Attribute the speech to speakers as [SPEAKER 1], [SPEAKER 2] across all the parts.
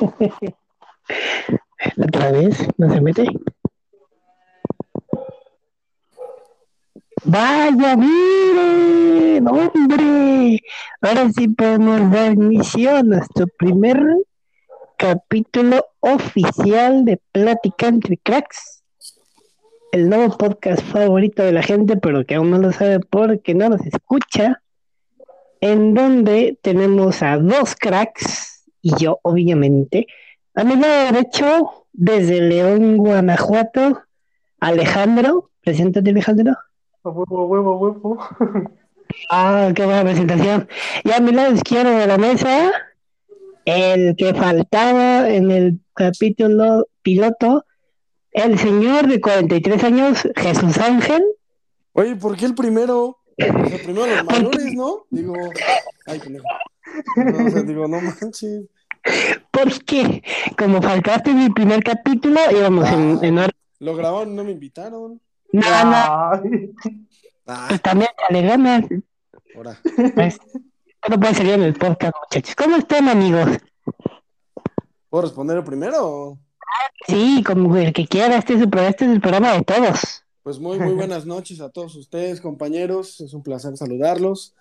[SPEAKER 1] Otra vez, no se mete. Vaya, miren, hombre. Ahora sí podemos dar inicio a nuestro primer capítulo oficial de Plática entre Cracks. El nuevo podcast favorito de la gente, pero que aún no lo sabe porque no nos escucha. En donde tenemos a dos cracks y yo, obviamente. A mi lado derecho, desde León, Guanajuato, Alejandro. Preséntate, Alejandro.
[SPEAKER 2] Huevo, huevo, huevo.
[SPEAKER 1] Ah, qué buena presentación. Y a mi lado izquierdo de la mesa, el que faltaba en el capítulo piloto, el señor de 43 años, Jesús Ángel.
[SPEAKER 3] Oye, ¿por qué el primero? Sea, primero los mayores, ¿no? Digo, ay, pendejo. No, o sea, digo, no manches.
[SPEAKER 1] Porque como faltaste en el primer capítulo, íbamos en, en orden.
[SPEAKER 3] Lo grabaron, no me invitaron.
[SPEAKER 1] No, no,
[SPEAKER 2] Ay,
[SPEAKER 3] Ah,
[SPEAKER 1] pues también le ganas.
[SPEAKER 3] ahora.
[SPEAKER 1] Pues, no puede salir en el podcast, muchachos. ¿Cómo están, amigos?
[SPEAKER 3] ¿Puedo responder el primero?
[SPEAKER 1] Sí, como el que quiera, este es el, este es el programa de todos.
[SPEAKER 3] Pues muy, muy buenas noches a todos ustedes, compañeros. Es un placer saludarlos.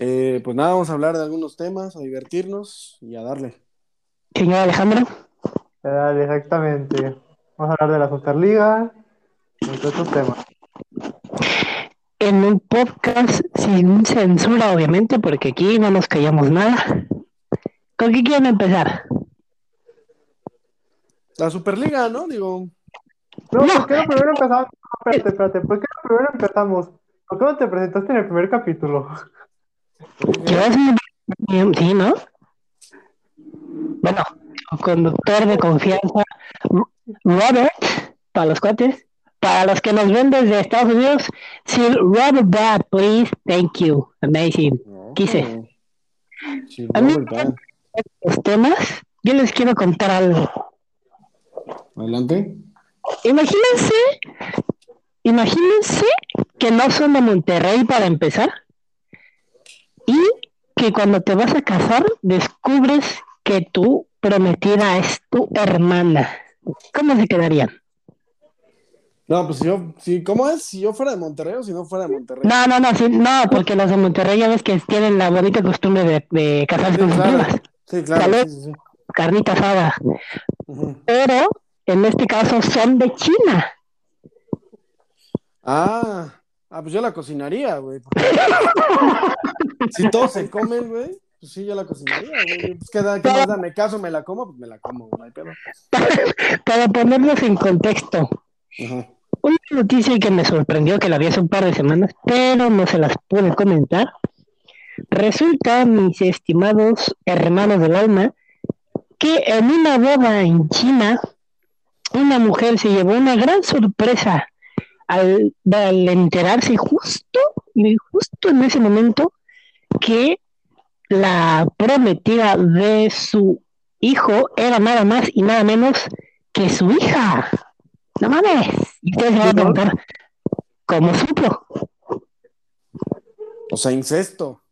[SPEAKER 3] Eh, pues nada, vamos a hablar de algunos temas, a divertirnos y a darle.
[SPEAKER 1] Señor Alejandro.
[SPEAKER 2] dale, exactamente. Vamos a hablar de la Superliga y entre otros temas.
[SPEAKER 1] en un podcast sin censura, obviamente, porque aquí no nos callamos nada. ¿Con qué quieren empezar?
[SPEAKER 3] La Superliga, ¿no? Digo,
[SPEAKER 2] No,
[SPEAKER 1] No.
[SPEAKER 2] ¿por qué no primero empezamos? Espérate, espérate. ¿Por qué no primero empezamos? ¿Por qué no te presentaste en el primer capítulo?
[SPEAKER 1] Sí, ¿no? Bueno, conductor de confianza, Robert, para los cuates. Para los que nos ven desde Estados Unidos, Sir Robert Bad, please. Thank you. Amazing. Quise.
[SPEAKER 3] Sí,
[SPEAKER 1] A mí-. Los temas, yo les quiero contar algo.
[SPEAKER 3] Adelante.
[SPEAKER 1] Imagínense, imagínense que no son de Monterrey para empezar y que cuando te vas a casar descubres que tu prometida es tu hermana. ¿Cómo se quedarían?
[SPEAKER 3] No, pues si yo, si, ¿cómo es? Si yo fuera de Monterrey o si no fuera de Monterrey.
[SPEAKER 1] No, no, no, sí, no, porque los de Monterrey ya ves que tienen la bonita costumbre de, de casarse
[SPEAKER 3] Sí,
[SPEAKER 1] con sus primas,
[SPEAKER 3] Sí, claro,
[SPEAKER 1] Salud.
[SPEAKER 3] sí,
[SPEAKER 1] carnita asada, pero en este caso son de China.
[SPEAKER 3] Ah, ah, pues yo la cocinaría, güey. porque- si todos se comen, güey, pues sí, yo la cocinaría, güey. Pues qué, da- qué más da, me caso, me la como, pues me la como, no hay pedo.
[SPEAKER 1] Para ponerlos en contexto,
[SPEAKER 3] Ajá.
[SPEAKER 1] Una noticia que me sorprendió, que la vi hace un par de semanas, pero no se las pude comentar. Resulta, mis estimados hermanos del alma, que en una boda en China, una mujer se llevó una gran sorpresa al, al enterarse justo, y justo en ese momento, que la prometida de su hijo era nada más y nada menos que su hija. No mames. Y ustedes se van a preguntar, ¿cómo supo?
[SPEAKER 3] O sea, incesto.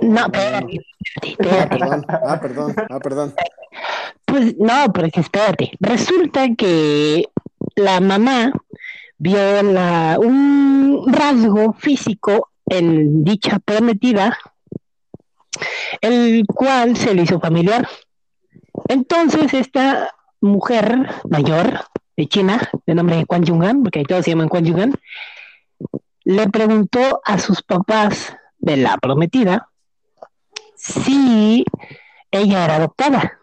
[SPEAKER 1] No,
[SPEAKER 3] no,
[SPEAKER 1] espérate,
[SPEAKER 3] Ah,
[SPEAKER 1] espérate.
[SPEAKER 3] perdón, ah, perdón, ah, perdón.
[SPEAKER 1] Pues no, porque espérate. Resulta que la mamá vio un rasgo físico en dicha prometida, el cual se le hizo familiar. Entonces, esta mujer mayor de China, de nombre Quan Yungan, porque todos se llaman Quan Yungan, le preguntó a sus papás de la prometida si ella era adoptada.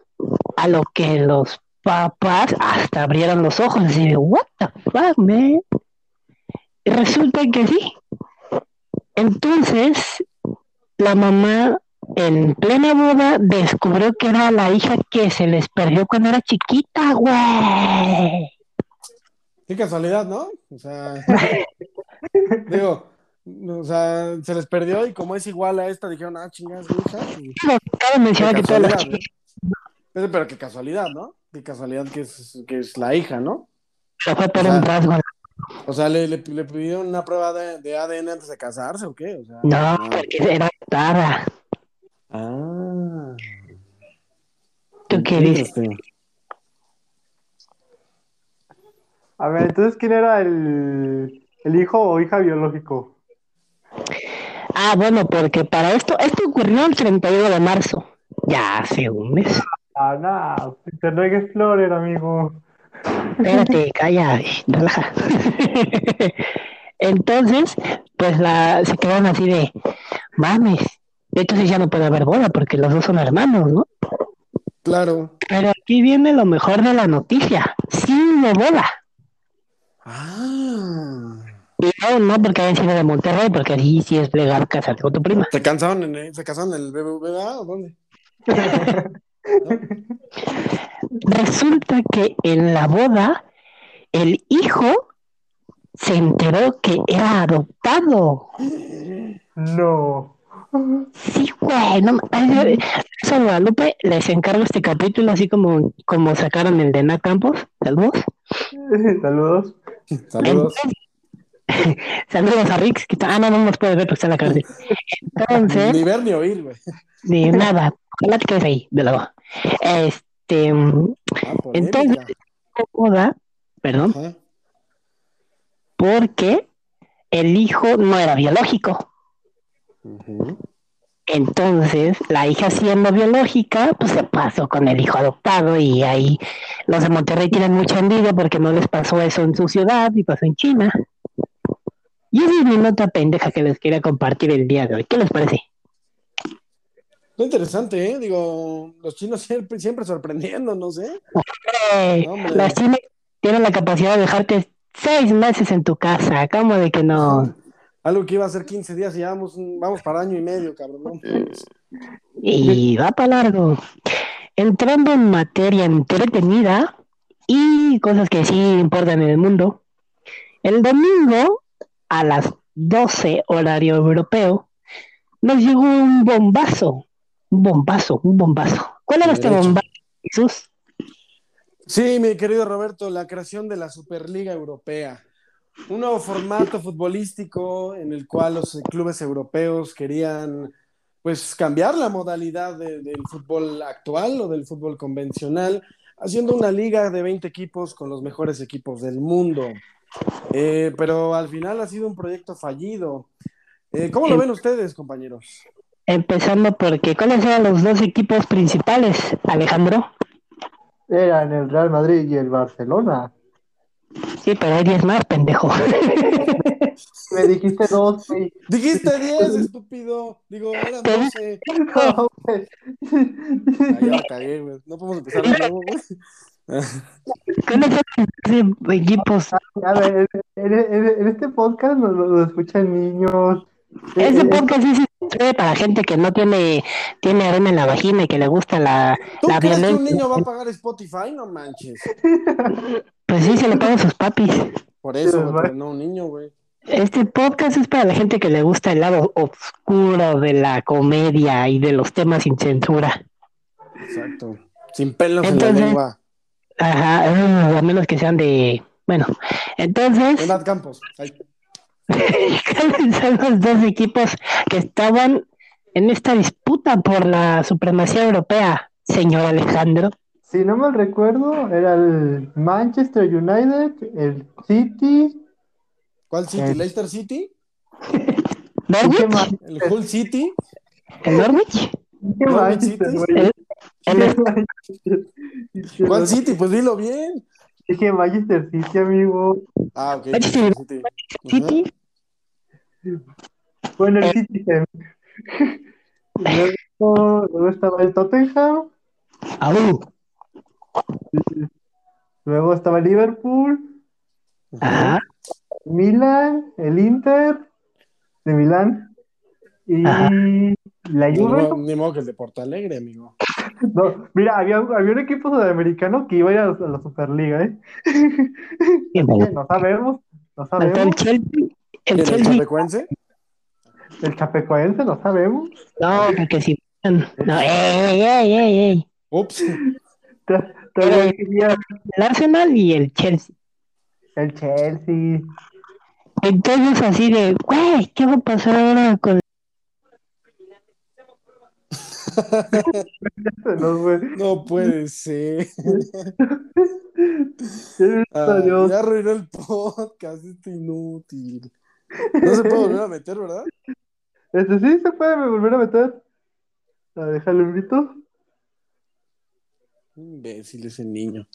[SPEAKER 1] A lo que los papás hasta abrieron los ojos así de, what the fuck, man? Y resulta que sí. Entonces, la mamá en plena boda descubrió que era la hija que se les perdió cuando era chiquita, güey.
[SPEAKER 3] Qué casualidad, ¿no? O sea, digo, o sea, se les perdió y como es igual a esta, dijeron, ah, chingas, hija. y-
[SPEAKER 1] Cabe mencionar que todas las chicas
[SPEAKER 3] pero qué casualidad, ¿no? Qué casualidad que es, que es la hija, ¿no?
[SPEAKER 1] se fue por
[SPEAKER 3] o sea,
[SPEAKER 1] un rasgo.
[SPEAKER 3] O sea, ¿le, le, le pidieron una prueba de, de ADN antes de casarse o qué? O sea,
[SPEAKER 1] No, porque era adoptada.
[SPEAKER 3] Ah.
[SPEAKER 1] ¿Tú qué dices?
[SPEAKER 3] Este,
[SPEAKER 2] A ver, entonces, ¿quién era el, el hijo o hija biológico?
[SPEAKER 1] Ah, bueno, porque para esto, esto ocurrió el 31 de marzo. Ya hace un mes.
[SPEAKER 2] Ah, no, Internet Explorer, amigo.
[SPEAKER 1] Espérate, calla, relaja. Entonces, pues la, se quedaron así de, mames, entonces ya no puede haber boda porque los dos son hermanos, ¿no?
[SPEAKER 3] claro.
[SPEAKER 1] Pero aquí viene lo mejor de la noticia, sí hubo boda.
[SPEAKER 3] Ah.
[SPEAKER 1] Y no, no porque hayan sido de Monterrey, porque ahí sí es legal casarte con tu prima.
[SPEAKER 3] ¿Se cansaron en el, ¿Se casaron en el BBVA o dónde?
[SPEAKER 1] Resulta que en la boda, el hijo se enteró que era adoptado.
[SPEAKER 2] No.
[SPEAKER 1] Sí, güey, no, a Guadalupe les encargo este capítulo, así como, como sacaron el de Nat Campos. Saludos.
[SPEAKER 2] Saludos.
[SPEAKER 3] Saludos.
[SPEAKER 1] Saludos a Rix, que ah, no, no nos puede ver porque está en la cárcel. Entonces,
[SPEAKER 3] Ni ver ni oír, güey.
[SPEAKER 1] ni nada, te quedes ahí, de luego. Este, mm,
[SPEAKER 3] Ah,
[SPEAKER 1] entonces, boda, perdón,
[SPEAKER 3] Ajá.
[SPEAKER 1] porque el hijo no era biológico. Entonces, la hija siendo biológica, pues se pasó con el hijo adoptado y ahí los de Monterrey tienen mucha envidia porque no les pasó eso en su ciudad y pasó en China. Y esa es mi nota pendeja que les quería compartir el día de hoy. ¿Qué les parece?
[SPEAKER 3] Interesante, ¿eh? Digo, los chinos siempre, siempre sorprendiendo, no sé.
[SPEAKER 1] Eh,
[SPEAKER 3] Hombre.
[SPEAKER 1] las chinas tienen la capacidad de dejarte seis meses en tu casa. ¿Cómo de que no?
[SPEAKER 3] Algo que iba a ser 15 días y vamos, vamos para año y medio, cabrón. ¿no?
[SPEAKER 1] Y va para largo. Entrando en materia entretenida y cosas que sí importan en el mundo. El domingo a las 12 horario europeo nos llegó un bombazo. Un bombazo, un bombazo. ¿Cuál era este
[SPEAKER 3] Derecho.
[SPEAKER 1] bombazo, Jesús?
[SPEAKER 3] Sí, mi querido Roberto, la creación de la Superliga Europea. Un nuevo formato futbolístico en el cual los clubes europeos querían pues cambiar la modalidad de- del fútbol actual o del fútbol convencional, haciendo una liga de 20 equipos con los mejores equipos del mundo. Eh, pero al final ha sido un proyecto fallido. Eh, ¿Cómo lo ven ustedes, compañeros?
[SPEAKER 1] Empezando porque, ¿cuáles eran los dos equipos principales, Alejandro?
[SPEAKER 2] Eran el Real Madrid y el Barcelona.
[SPEAKER 1] Sí, pero hay 10 más, pendejo.
[SPEAKER 2] Me dijiste dos, güey.
[SPEAKER 3] Dijiste 10, estúpido. Digo, eran 12.
[SPEAKER 2] No, güey.
[SPEAKER 3] Ya la cagué, güey. No podemos empezar de nuevo, güey.
[SPEAKER 1] ¿Cuáles eran los dos equipos?
[SPEAKER 2] A ver, en, en- en este podcast nos lo, lo escuchan niños. Eh,
[SPEAKER 1] Ese
[SPEAKER 2] eh,
[SPEAKER 1] podcast sí se sirve para gente que no tiene, tiene arena en la vagina y que le gusta la,
[SPEAKER 3] ¿Tú
[SPEAKER 1] la
[SPEAKER 3] crees que un niño va a pagar Spotify? No manches.
[SPEAKER 1] Pues sí, se le pagan sus papis.
[SPEAKER 3] Por eso, pero no un niño, güey.
[SPEAKER 1] Este podcast es para la gente que le gusta el lado oscuro de la comedia y de los temas sin censura.
[SPEAKER 3] Exacto. Sin pelos en
[SPEAKER 1] Entonces-
[SPEAKER 3] la lengua.
[SPEAKER 1] Ajá, ah, a menos que sean de... Bueno, entonces,
[SPEAKER 3] Campos. Ay,
[SPEAKER 1] ¿cuáles son los dos equipos que estaban en esta disputa por la supremacía europea, señor Alejandro?
[SPEAKER 2] Si no mal recuerdo, era el Manchester United, el City.
[SPEAKER 3] ¿Cuál City?
[SPEAKER 2] Eh.
[SPEAKER 3] ¿Leicester City?
[SPEAKER 2] ¿y qué
[SPEAKER 1] ¿Norwich?
[SPEAKER 3] ¿El Hull City?
[SPEAKER 1] ¿El Norwich?
[SPEAKER 2] ¿Qué
[SPEAKER 3] Norwich. ¿Cuál City? Pues dilo bien.
[SPEAKER 2] Dije Manchester City, amigo.
[SPEAKER 3] Ah, ok.
[SPEAKER 1] Manchester
[SPEAKER 3] City.
[SPEAKER 1] City.
[SPEAKER 2] Bueno, el
[SPEAKER 1] Eh.
[SPEAKER 2] Citizen. Luego, luego estaba el Tottenham.
[SPEAKER 1] Au.
[SPEAKER 2] Luego estaba el Liverpool,
[SPEAKER 1] Ajá.
[SPEAKER 2] Milan, el Inter de Milán y
[SPEAKER 1] Ajá.
[SPEAKER 2] la Juve.
[SPEAKER 3] Ni modo que el de Porto Alegre, amigo.
[SPEAKER 2] No, mira, había, había un equipo sudamericano que iba a ir a la, a la Superliga, ¿eh? No sabemos, no
[SPEAKER 1] el
[SPEAKER 2] sabemos.
[SPEAKER 1] Chelsea. El
[SPEAKER 3] ¿El. Chapecoense?
[SPEAKER 2] El Chapecoense, no sabemos.
[SPEAKER 1] No, porque si. No, ey, ey, ey, ey.
[SPEAKER 3] Ups.
[SPEAKER 2] Quería
[SPEAKER 1] El Arsenal y el Chelsea.
[SPEAKER 2] el Chelsea.
[SPEAKER 1] Entonces, así de, güey, ¿qué va a pasar ahora con.
[SPEAKER 2] No,
[SPEAKER 3] puede ser. Ah, ya arruinó el podcast, este inútil. No se puede volver a meter, ¿verdad?
[SPEAKER 2] Este sí se puede volver a meter. A dejarle un grito.
[SPEAKER 3] Imbécil ese niño.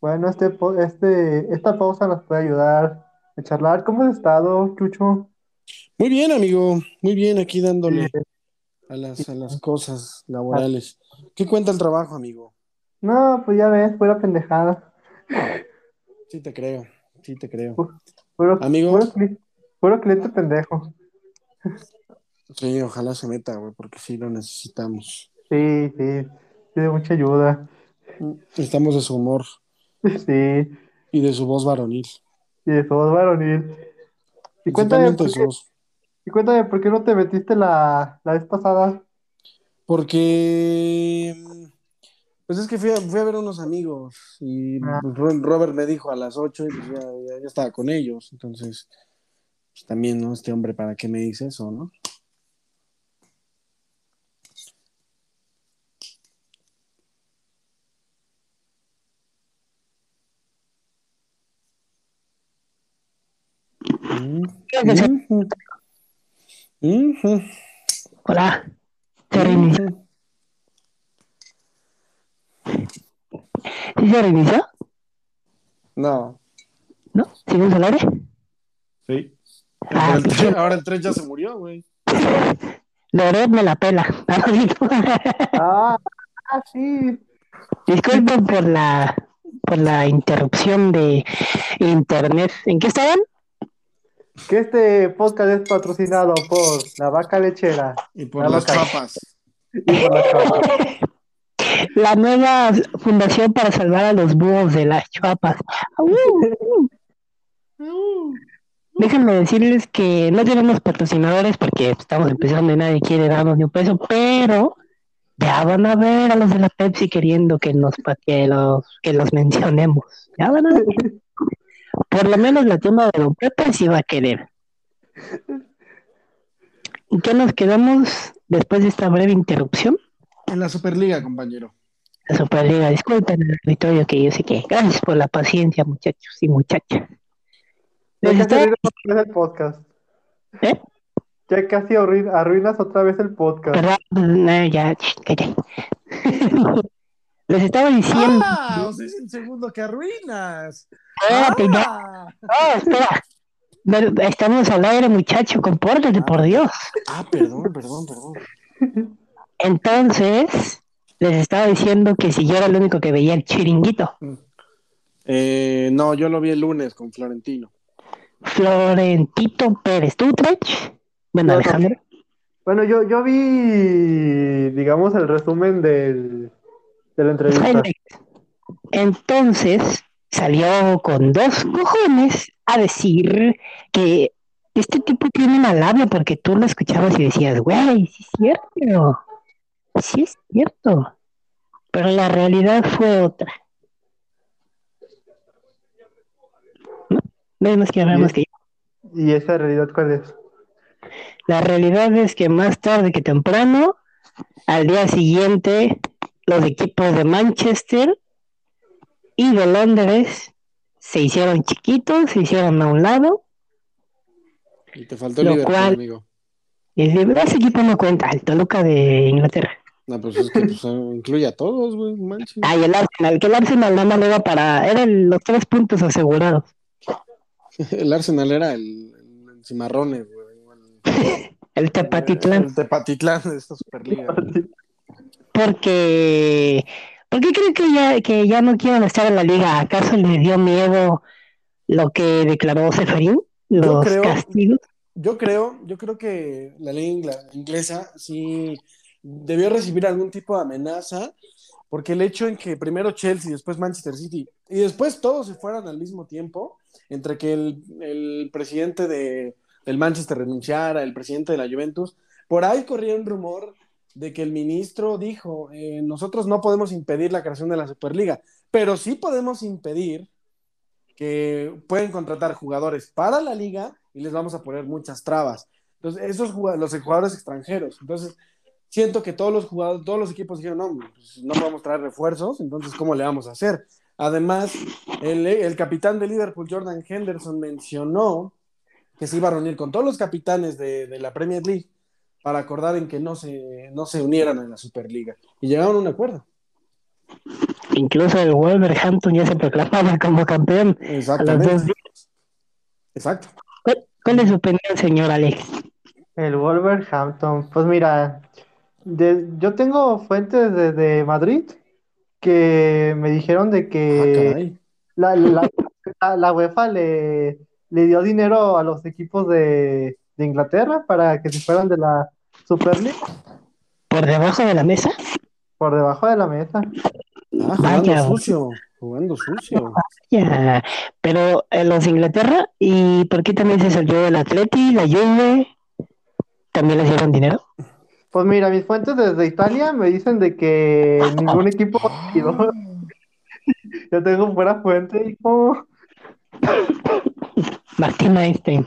[SPEAKER 2] Bueno, este, este, esta pausa nos puede ayudar a charlar. ¿Cómo has estado, Chucho?
[SPEAKER 3] Muy bien, amigo. Muy bien, aquí dándole a las, a las cosas laborales. ¿Qué cuenta el trabajo, amigo?
[SPEAKER 2] No, pues ya ves, fuera pendejada.
[SPEAKER 3] Sí te creo, sí te creo.
[SPEAKER 2] Puro,
[SPEAKER 3] Amigo.
[SPEAKER 2] puro, puro cliente pendejo.
[SPEAKER 3] Sí, ojalá se meta, güey, porque sí lo necesitamos.
[SPEAKER 2] Sí, sí, de mucha ayuda.
[SPEAKER 3] Estamos de su humor
[SPEAKER 2] Sí,
[SPEAKER 3] y de su voz varonil.
[SPEAKER 2] y de todo varonil. Y cuéntame,
[SPEAKER 3] de su voz.
[SPEAKER 2] Y cuéntame por qué no te metiste la, la vez pasada.
[SPEAKER 3] Porque, pues es que fui a, fui a ver a unos amigos y
[SPEAKER 2] Ah.
[SPEAKER 3] pues, Ro- Robert me dijo a las 8 y pues ya, ya- ya estaba con ellos. Entonces, pues también, ¿no? Este hombre, ¿para qué me dice eso, no? Mm,
[SPEAKER 1] ¿Qué Hola. ¿Se reinició? ¿Sí se reinició?
[SPEAKER 3] No,
[SPEAKER 1] ¿No? ¿Seguimos al aire?
[SPEAKER 3] sí.
[SPEAKER 1] Ah,
[SPEAKER 3] Ahora el,
[SPEAKER 1] sí.
[SPEAKER 3] tren, ahora el tren ya se murió, güey.
[SPEAKER 1] Loret me la pela.
[SPEAKER 2] Ah, ah, sí.
[SPEAKER 1] Disculpen por la por la interrupción de internet. ¿En qué estaban?
[SPEAKER 2] Que este podcast es patrocinado por la vaca lechera
[SPEAKER 3] Y por las papas.
[SPEAKER 2] y por la chapa.
[SPEAKER 1] La nueva fundación para salvar a los búhos de las chuapas. Déjenme decirles que no tenemos patrocinadores porque estamos empezando y nadie quiere darnos ni un peso, pero ya van a ver a los de la Pepsi queriendo que nos que los que los mencionemos. Ya van a ver. Por lo menos la tienda de Don Pepe sí va a querer. ¿En qué nos quedamos después de esta breve interrupción?
[SPEAKER 3] En la Superliga, compañero.
[SPEAKER 1] La Superliga, disculpen el auditorio que yo sé que. Gracias por la paciencia, muchachos y muchachas.
[SPEAKER 2] Ya casi arruinas otra vez el podcast.
[SPEAKER 1] ¿Eh?
[SPEAKER 2] Ya casi arruin- arruinas otra vez el podcast.
[SPEAKER 1] Perdón, no, ya, ch, calla. Les estaba diciendo,
[SPEAKER 3] ¡Ah! O sea, es el segundo que arruinas.
[SPEAKER 1] espérate, ya,
[SPEAKER 3] ¡Ah!
[SPEAKER 1] no, espera. Estamos al aire, muchacho, compórtate, por Dios.
[SPEAKER 3] Ah, perdón, perdón, perdón.
[SPEAKER 1] Entonces, les estaba diciendo que si yo era el único que veía el chiringuito.
[SPEAKER 3] Eh, no, yo lo vi el lunes con Florentino.
[SPEAKER 1] Florentito Pérez, ¿tú, Trech? Bueno,
[SPEAKER 2] No, no.
[SPEAKER 1] Alejandro.
[SPEAKER 2] Bueno, yo, yo vi, digamos, el resumen del, de la entrevista.
[SPEAKER 1] Entonces salió con dos cojones a decir que este tipo tiene una labia porque tú lo escuchabas y decías, güey, sí es cierto, sí es cierto. Pero la realidad fue otra. ¿No? Más que hablar más que yo.
[SPEAKER 2] ¿Y esa realidad cuál es?
[SPEAKER 1] La realidad es que más tarde que temprano, al día siguiente, los equipos de Manchester y de Londres se hicieron chiquitos, se hicieron a un lado,
[SPEAKER 3] Y te faltó el Liverpool,
[SPEAKER 1] cual-
[SPEAKER 3] amigo.
[SPEAKER 1] y de- ese equipo no cuenta, el Toluca de Inglaterra.
[SPEAKER 3] No, pues es que pues, incluye a todos, güey, manches.
[SPEAKER 1] Ah, y el Arsenal, que el Arsenal nada más para, eran los tres puntos asegurados.
[SPEAKER 3] El Arsenal era el, el Cimarrones, güey. El,
[SPEAKER 1] El Tepatitlán.
[SPEAKER 3] el Tepatitlán de esta Superliga.
[SPEAKER 1] Porque, ¿por qué creen que ya, que ya no quieren estar en la liga? ¿Acaso les dio miedo lo que declaró Seferín? Los
[SPEAKER 3] creo-
[SPEAKER 1] castigos.
[SPEAKER 3] Yo creo, yo creo que la ley ingla- inglesa sí debió recibir algún tipo de amenaza, porque el hecho en que primero Chelsea, después Manchester City, y después todos se fueran al mismo tiempo, entre que el, el presidente de, del Manchester renunciara, el presidente de la Juventus, por ahí corría un rumor de que el ministro dijo, eh, nosotros no podemos impedir la creación de la Superliga, pero sí podemos impedir que pueden contratar jugadores para la liga y les vamos a poner muchas trabas. Entonces, esos jugadores, los jugadores extranjeros. Entonces, siento que todos los jugadores, todos los equipos dijeron, no, pues, no podemos traer refuerzos, entonces, ¿cómo le vamos a hacer? Además, el, el capitán de Liverpool, Jordan Henderson, mencionó que se iba a reunir con todos los capitanes de, de la Premier League para acordar en que no se, no se unieran a la Superliga. Y llegaron a un acuerdo.
[SPEAKER 1] Incluso el Wolverhampton ya se proclamaba como campeón.
[SPEAKER 3] Exactamente. Exacto.
[SPEAKER 1] ¿Cuál, es su opinión, señor Alex?
[SPEAKER 2] El Wolverhampton, pues mira, yo tengo fuentes desde Madrid que me dijeron de que ah, la, la, UEFA le, le, dio dinero a los equipos de, de, Inglaterra para que se fueran de la Superliga.
[SPEAKER 1] ¿Por debajo de la mesa?
[SPEAKER 2] Por debajo de la mesa.
[SPEAKER 3] Ah, jugando sucio, jugando sucio.
[SPEAKER 1] Pero en los Inglaterra, ¿y por qué también se salió el Atleti, la Juve? ¿También les dieron dinero?
[SPEAKER 2] Pues mira, mis fuentes desde Italia me dicen de que ningún equipo Yo tengo fuera fuente, hijo.
[SPEAKER 1] Martín Einstein.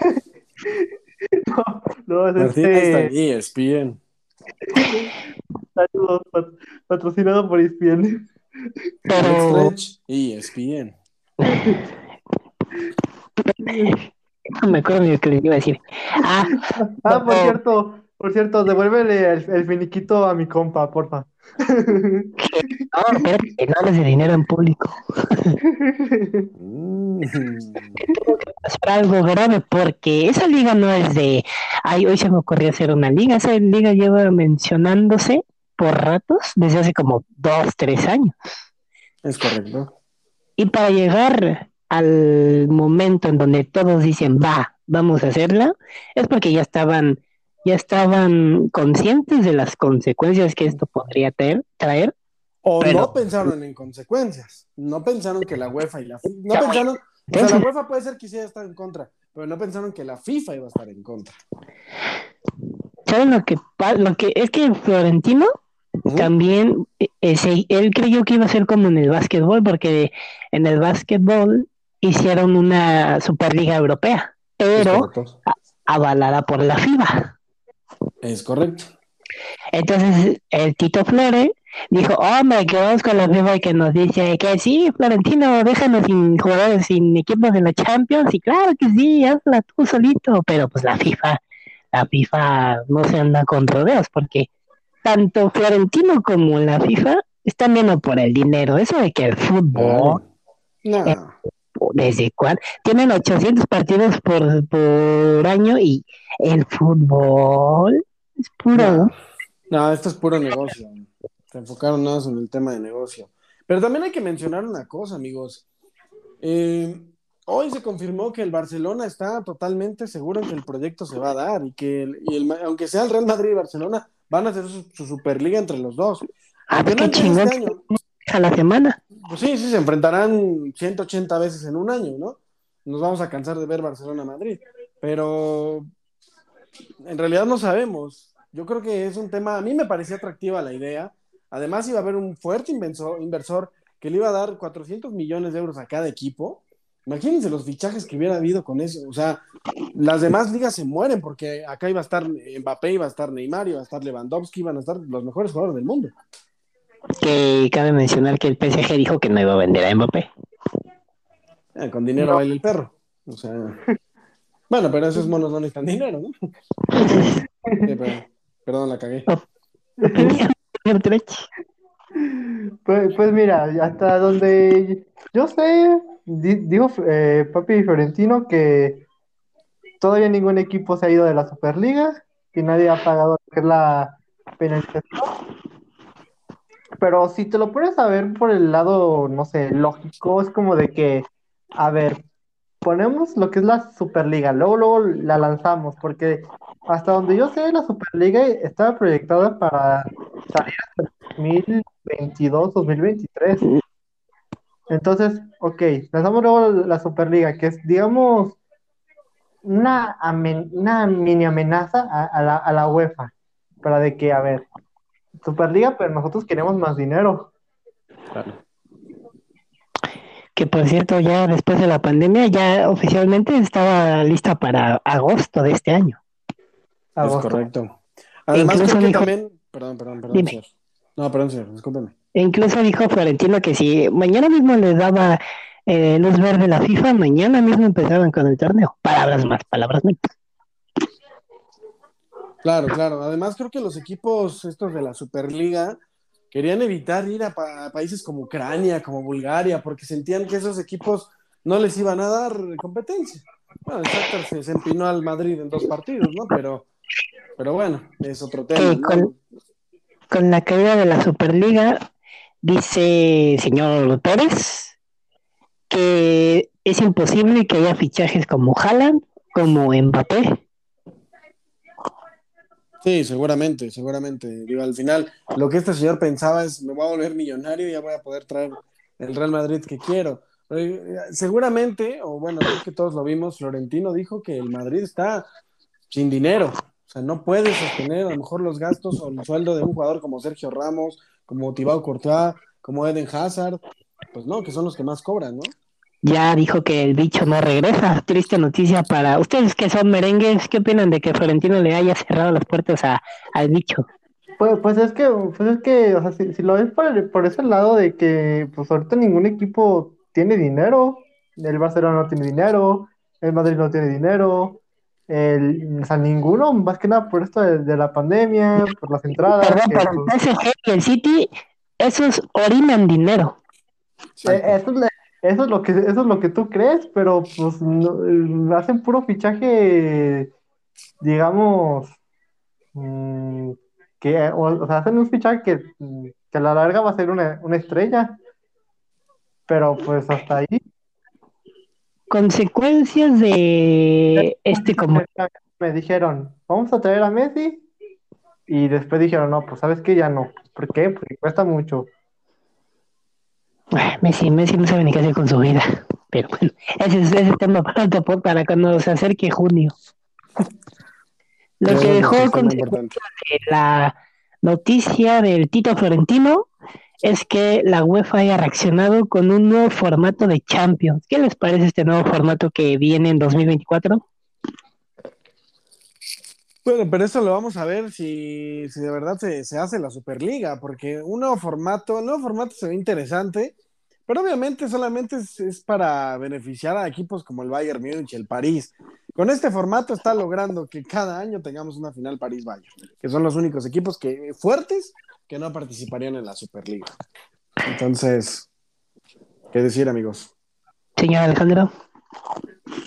[SPEAKER 2] no, no, es
[SPEAKER 3] Martín
[SPEAKER 2] este...
[SPEAKER 3] Einstein, ESPN.
[SPEAKER 2] Saludos, patrocinado por ESPN.
[SPEAKER 3] Pero... ESPN.
[SPEAKER 1] No me acuerdo ni lo que le iba a decir. Ah,
[SPEAKER 2] ah por cierto, por cierto, devuélvele el, finiquito a mi compa, porfa.
[SPEAKER 1] No, no hables de dinero en público.
[SPEAKER 3] Mm.
[SPEAKER 1] Tengo que pasar algo grave porque esa liga no es de. Ay, hoy se me ocurrió hacer una liga. Esa liga lleva mencionándose por ratos desde hace como dos, tres años.
[SPEAKER 3] Es correcto.
[SPEAKER 1] Y para llegar al momento en donde todos dicen, va, vamos a hacerla, es porque ya estaban ya estaban conscientes de las consecuencias que esto podría traer.
[SPEAKER 3] O no pensaron en consecuencias, no pensaron que la UEFA y la FIFA, no pensaron, o sea, la UEFA puede ser que sí estar en contra, pero no pensaron que la FIFA iba a estar en contra.
[SPEAKER 1] ¿Saben lo que, lo que es que Florentino también, ese, él creyó que iba a ser como en el básquetbol, porque en el básquetbol hicieron una Superliga Europea, pero avalada por la FIFA.
[SPEAKER 3] Es correcto.
[SPEAKER 1] Entonces el Tito Flore dijo, hombre, que vamos con la FIFA y que nos dice que sí, Florentino, déjanos sin jugadores, sin equipos de la Champions, y claro que sí, hazla tú solito, pero pues la FIFA, la FIFA no se anda con rodeos, porque tanto Florentino como la FIFA están viendo por el dinero, eso de que el fútbol...
[SPEAKER 3] No.
[SPEAKER 1] Eh, ¿Desde cuál? Tienen 800 partidos por, por año y el fútbol es puro.
[SPEAKER 3] No, esto es puro negocio. Se enfocaron nada en el tema de negocio. Pero también hay que mencionar una cosa, amigos. Eh, hoy se confirmó que el Barcelona está totalmente seguro en que el proyecto se va a dar y que aunque sea el Real Madrid y Barcelona, van a hacer su, Superliga entre los dos.
[SPEAKER 1] Ah, qué chingón. Este año, a la semana.
[SPEAKER 3] Pues sí, sí, se enfrentarán 180 veces en un año, ¿no? Nos vamos a cansar de ver Barcelona-Madrid. Pero en realidad no sabemos. Yo creo que es un tema, a mí me parecía atractiva la idea. Además iba a haber un fuerte inversor, inversor que le iba a dar 400 millones de euros a cada equipo. Imagínense los fichajes que hubiera habido con eso. O sea, las demás ligas se mueren porque acá iba a estar Mbappé, iba a estar Neymar, iba a estar Lewandowski, iban a estar los mejores jugadores del mundo.
[SPEAKER 1] Que cabe mencionar que el PSG dijo que no iba a vender a Mbappé.
[SPEAKER 3] Eh, con dinero baila el perro. O sea, bueno, pero esos monos no necesitan dinero, ¿no? perdón, la cagué.
[SPEAKER 2] Pues, pues, mira, hasta donde yo sé, digo eh, Papi Florentino que todavía ningún equipo se ha ido de la Superliga, que nadie ha pagado la penalización. Pero si te lo pones a ver por el lado, no sé, lógico, es como de que, a ver, ponemos lo que es la Superliga, luego, luego la lanzamos, porque hasta donde yo sé, la Superliga estaba proyectada para salir hasta 2022, 2023. Entonces, ok, lanzamos luego la Superliga, que es, digamos, una, una mini amenaza a, la, a la UEFA. para de que, a ver, Superliga, pero nosotros queremos más dinero.
[SPEAKER 3] Claro.
[SPEAKER 1] Que por cierto, ya después de la pandemia, ya oficialmente estaba lista para agosto de este año.
[SPEAKER 2] Agosto.
[SPEAKER 3] Es correcto. Además, creo que
[SPEAKER 1] dijo-
[SPEAKER 3] también. Perdón, perdón, perdón,
[SPEAKER 1] Dime.
[SPEAKER 3] señor. No, perdón, señor, discúlpeme.
[SPEAKER 1] E incluso dijo Florentino que si mañana mismo les daba eh, luz verde la FIFA, mañana mismo empezaban con el torneo. Palabras más, palabras menos.
[SPEAKER 3] Claro, claro. Además, creo que los equipos estos de la Superliga querían evitar ir a pa- países como Ucrania, como Bulgaria, porque sentían que esos equipos no les iban a dar competencia. Bueno, el Shakhtar se, se empinó al Madrid en dos partidos, ¿no? Pero, pero bueno, es otro tema.
[SPEAKER 1] Con, con la caída de la Superliga, dice señor Pérez que es imposible que haya fichajes como Haaland, como Mbappé.
[SPEAKER 3] Sí, seguramente, seguramente. Digo, al final, lo que este señor pensaba es, me voy a volver millonario y ya voy a poder traer el Real Madrid que quiero. Seguramente, o bueno, creo que todos lo vimos, Florentino dijo que el Madrid está sin dinero. O sea, no puede sostener a lo mejor los gastos o el sueldo de un jugador como Sergio Ramos, como Thibaut Courtois, como Eden Hazard. Pues no, que son los que más cobran, ¿no?
[SPEAKER 1] Ya dijo que el bicho no regresa. Triste noticia para ustedes que son merengues. ¿Qué opinan de que Florentino le haya cerrado las puertas a, al bicho?
[SPEAKER 2] Pues, pues es que, pues es que, o sea, si, si lo ves por, el- por ese lado de que, pues ahorita ningún equipo tiene dinero, el Barcelona no tiene dinero, el Madrid no tiene dinero, el, o sea, ninguno, más que nada por esto de, de la pandemia, por las entradas,
[SPEAKER 1] Perdón,
[SPEAKER 2] que,
[SPEAKER 1] pero el
[SPEAKER 2] pues,
[SPEAKER 1] PSG y el City, esos orinan dinero.
[SPEAKER 2] eh, eso es, eso es lo que, eso es lo que tú crees, pero pues no- eh, hacen puro fichaje, digamos, mm, que, o, o sea, hacen un fichaje que, que a la larga va a ser una, una estrella. Pero pues hasta ahí.
[SPEAKER 1] Consecuencias de este como
[SPEAKER 2] Me dijeron, vamos a traer a Messi. Y después dijeron, no, pues sabes que ya no. ¿Por qué? Porque cuesta mucho.
[SPEAKER 1] Ah, Messi, Messi no sabe ni qué hacer con su vida. Pero bueno, ese es ese tema para para cuando se acerque junio. Lo que dejó
[SPEAKER 3] sí está muy
[SPEAKER 1] consecuencia
[SPEAKER 3] importante.
[SPEAKER 1] de la noticia del Tito Florentino es que la UEFA haya reaccionado con un nuevo formato de Champions. ¿Qué les parece este nuevo formato que viene en 2024?
[SPEAKER 3] Bueno, pero eso lo vamos a ver si, si de verdad se, se hace la Superliga, porque un nuevo formato, el nuevo formato se ve interesante, pero obviamente solamente es, es para beneficiar a equipos como el Bayern Múnich, el París. Con este formato está logrando que cada año tengamos una final París-Bayern, que son los únicos equipos que, fuertes que no participarían en la Superliga. Entonces, ¿qué decir, amigos?
[SPEAKER 1] Señor Alejandro.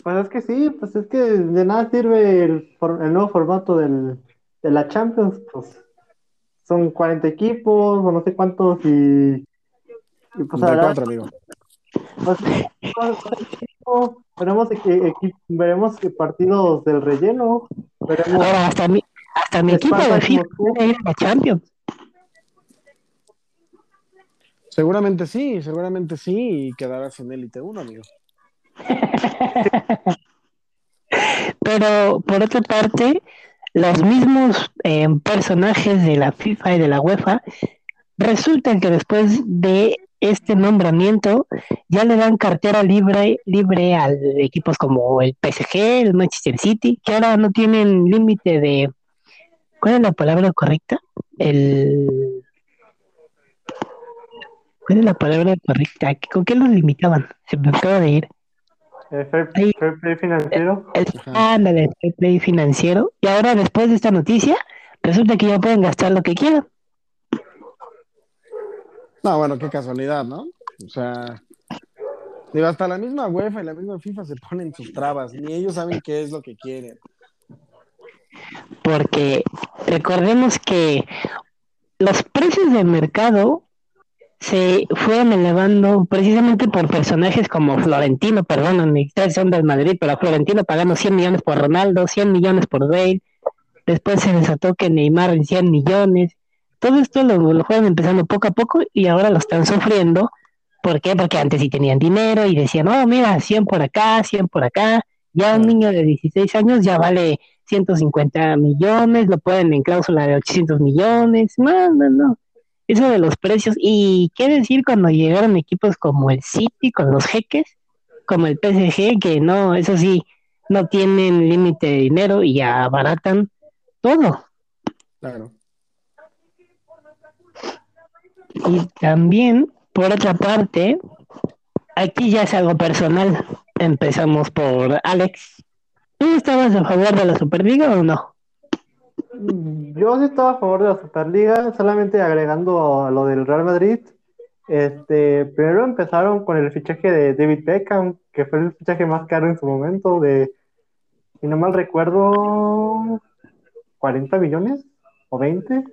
[SPEAKER 2] Pues es que sí, pues es que de nada sirve el, for- el nuevo formato del, de la Champions. Pues son 40 equipos o no sé cuántos y, y pues a la
[SPEAKER 3] 34, amigo.
[SPEAKER 2] pues, veremos, veremos que partidos del relleno, veremos
[SPEAKER 1] Ahora, hasta mi, hasta mi equipo de FIFA a la Champions.
[SPEAKER 3] Seguramente sí, seguramente sí, y quedarás en élite 1, amigo.
[SPEAKER 1] Pero por otra parte, los mismos eh, personajes de la FIFA y de la UEFA resultan que después de este nombramiento ya le dan cartera libre libre a equipos como el PSG, el Manchester City, que ahora no tienen límite de ¿cuál es la palabra correcta? El ¿Cuál es la palabra correcta? ¿Con qué los limitaban? Se me acaba de ir.
[SPEAKER 2] fair,
[SPEAKER 1] Ahí.
[SPEAKER 2] fair play financiero.
[SPEAKER 1] El, ándale, fair play financiero. Y ahora, después de esta noticia, resulta que ya pueden gastar lo que quieran.
[SPEAKER 3] No, bueno, qué casualidad, ¿no? O sea, digo, hasta la misma UEFA y la misma FIFA se ponen sus trabas, ni ellos saben qué es lo que quieren.
[SPEAKER 1] Porque recordemos que los precios del mercado se fueron elevando precisamente por personajes como Florentino, perdón, ustedes son del Madrid, pero a Florentino pagando 100 millones por Ronaldo, 100 millones por Bale, después se desató que Neymar en 100 millones, todo esto lo, lo fueron empezando poco a poco y ahora lo están sufriendo. ¿Por qué? Porque antes sí tenían dinero y decían, oh, mira, 100 por acá, 100 por acá. Ya un niño de 16 años ya vale 150 millones, lo pueden en cláusula de 800 millones, no, no, no. Eso de los precios. Y qué decir cuando llegaron equipos como el City con los jeques, como el PSG, que no, eso sí, no tienen límite de dinero y abaratan todo.
[SPEAKER 3] Claro.
[SPEAKER 1] Y también, por otra parte, aquí ya es algo personal. Empezamos por Alex. ¿Tú estabas a favor de la Superliga o no?
[SPEAKER 2] Yo sí estaba a favor de la Superliga, solamente agregando a lo del Real Madrid. Este, primero empezaron con el fichaje de David Beckham, que fue el fichaje más caro en su momento, de, si no mal recuerdo, 40 millones o 20,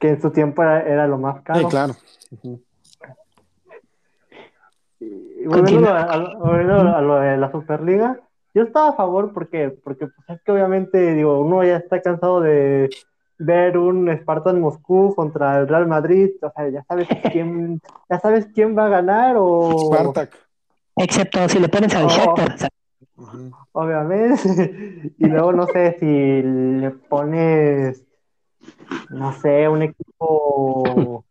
[SPEAKER 2] que en su tiempo era, lo más caro.
[SPEAKER 3] Sí, claro.
[SPEAKER 2] Y volviendo a, a, lo de la Superliga, yo estaba a favor porque, porque pues, es que obviamente, digo, uno ya está cansado de ver un Spartan Moscú contra el Real Madrid, o sea, ya sabes quién, ya sabes quién va a ganar o...
[SPEAKER 3] Spartak.
[SPEAKER 1] Excepto si le pones al Shakhtar.
[SPEAKER 2] Obviamente. y luego no sé si le pones, no sé, un equipo,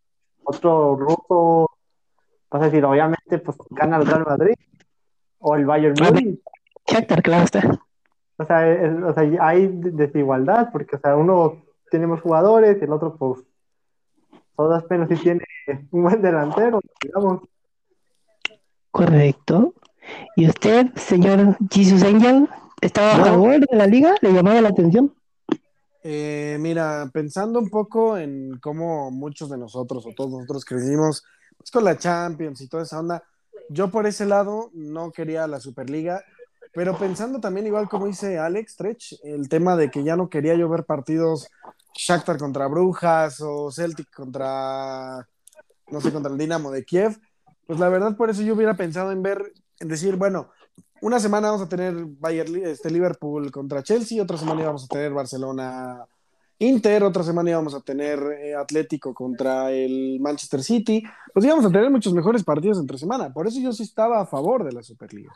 [SPEAKER 2] otro ruso, vas a decir, obviamente, pues gana el Real Madrid o el Bayern Múnich.
[SPEAKER 1] Shakhtar, claro está.
[SPEAKER 2] O sea, o sea, hay desigualdad, porque, o sea, uno tiene más jugadores y el otro, pues, todas penas si tiene un buen delantero, digamos.
[SPEAKER 1] Correcto. ¿Y usted, señor Jesus Angel, estaba a favor de la liga? ¿Le llamaba la atención?
[SPEAKER 3] Eh, mira, pensando un poco en cómo muchos de nosotros o todos nosotros crecimos pues, con la Champions y toda esa onda, yo por ese lado no quería la Superliga pero pensando también, igual como dice Alex Trech, el tema de que ya no quería yo ver partidos Shakhtar contra Brujas o Celtic contra, no sé, contra el Dinamo de Kiev, pues la verdad por eso yo hubiera pensado en ver, en decir, bueno, una semana vamos a tener Bayern, este, Liverpool contra Chelsea, otra semana íbamos a tener Barcelona Inter, otra semana íbamos a tener eh, Atlético contra el Manchester City, pues íbamos a tener muchos mejores partidos entre semana, por eso yo sí estaba a favor de la Superliga.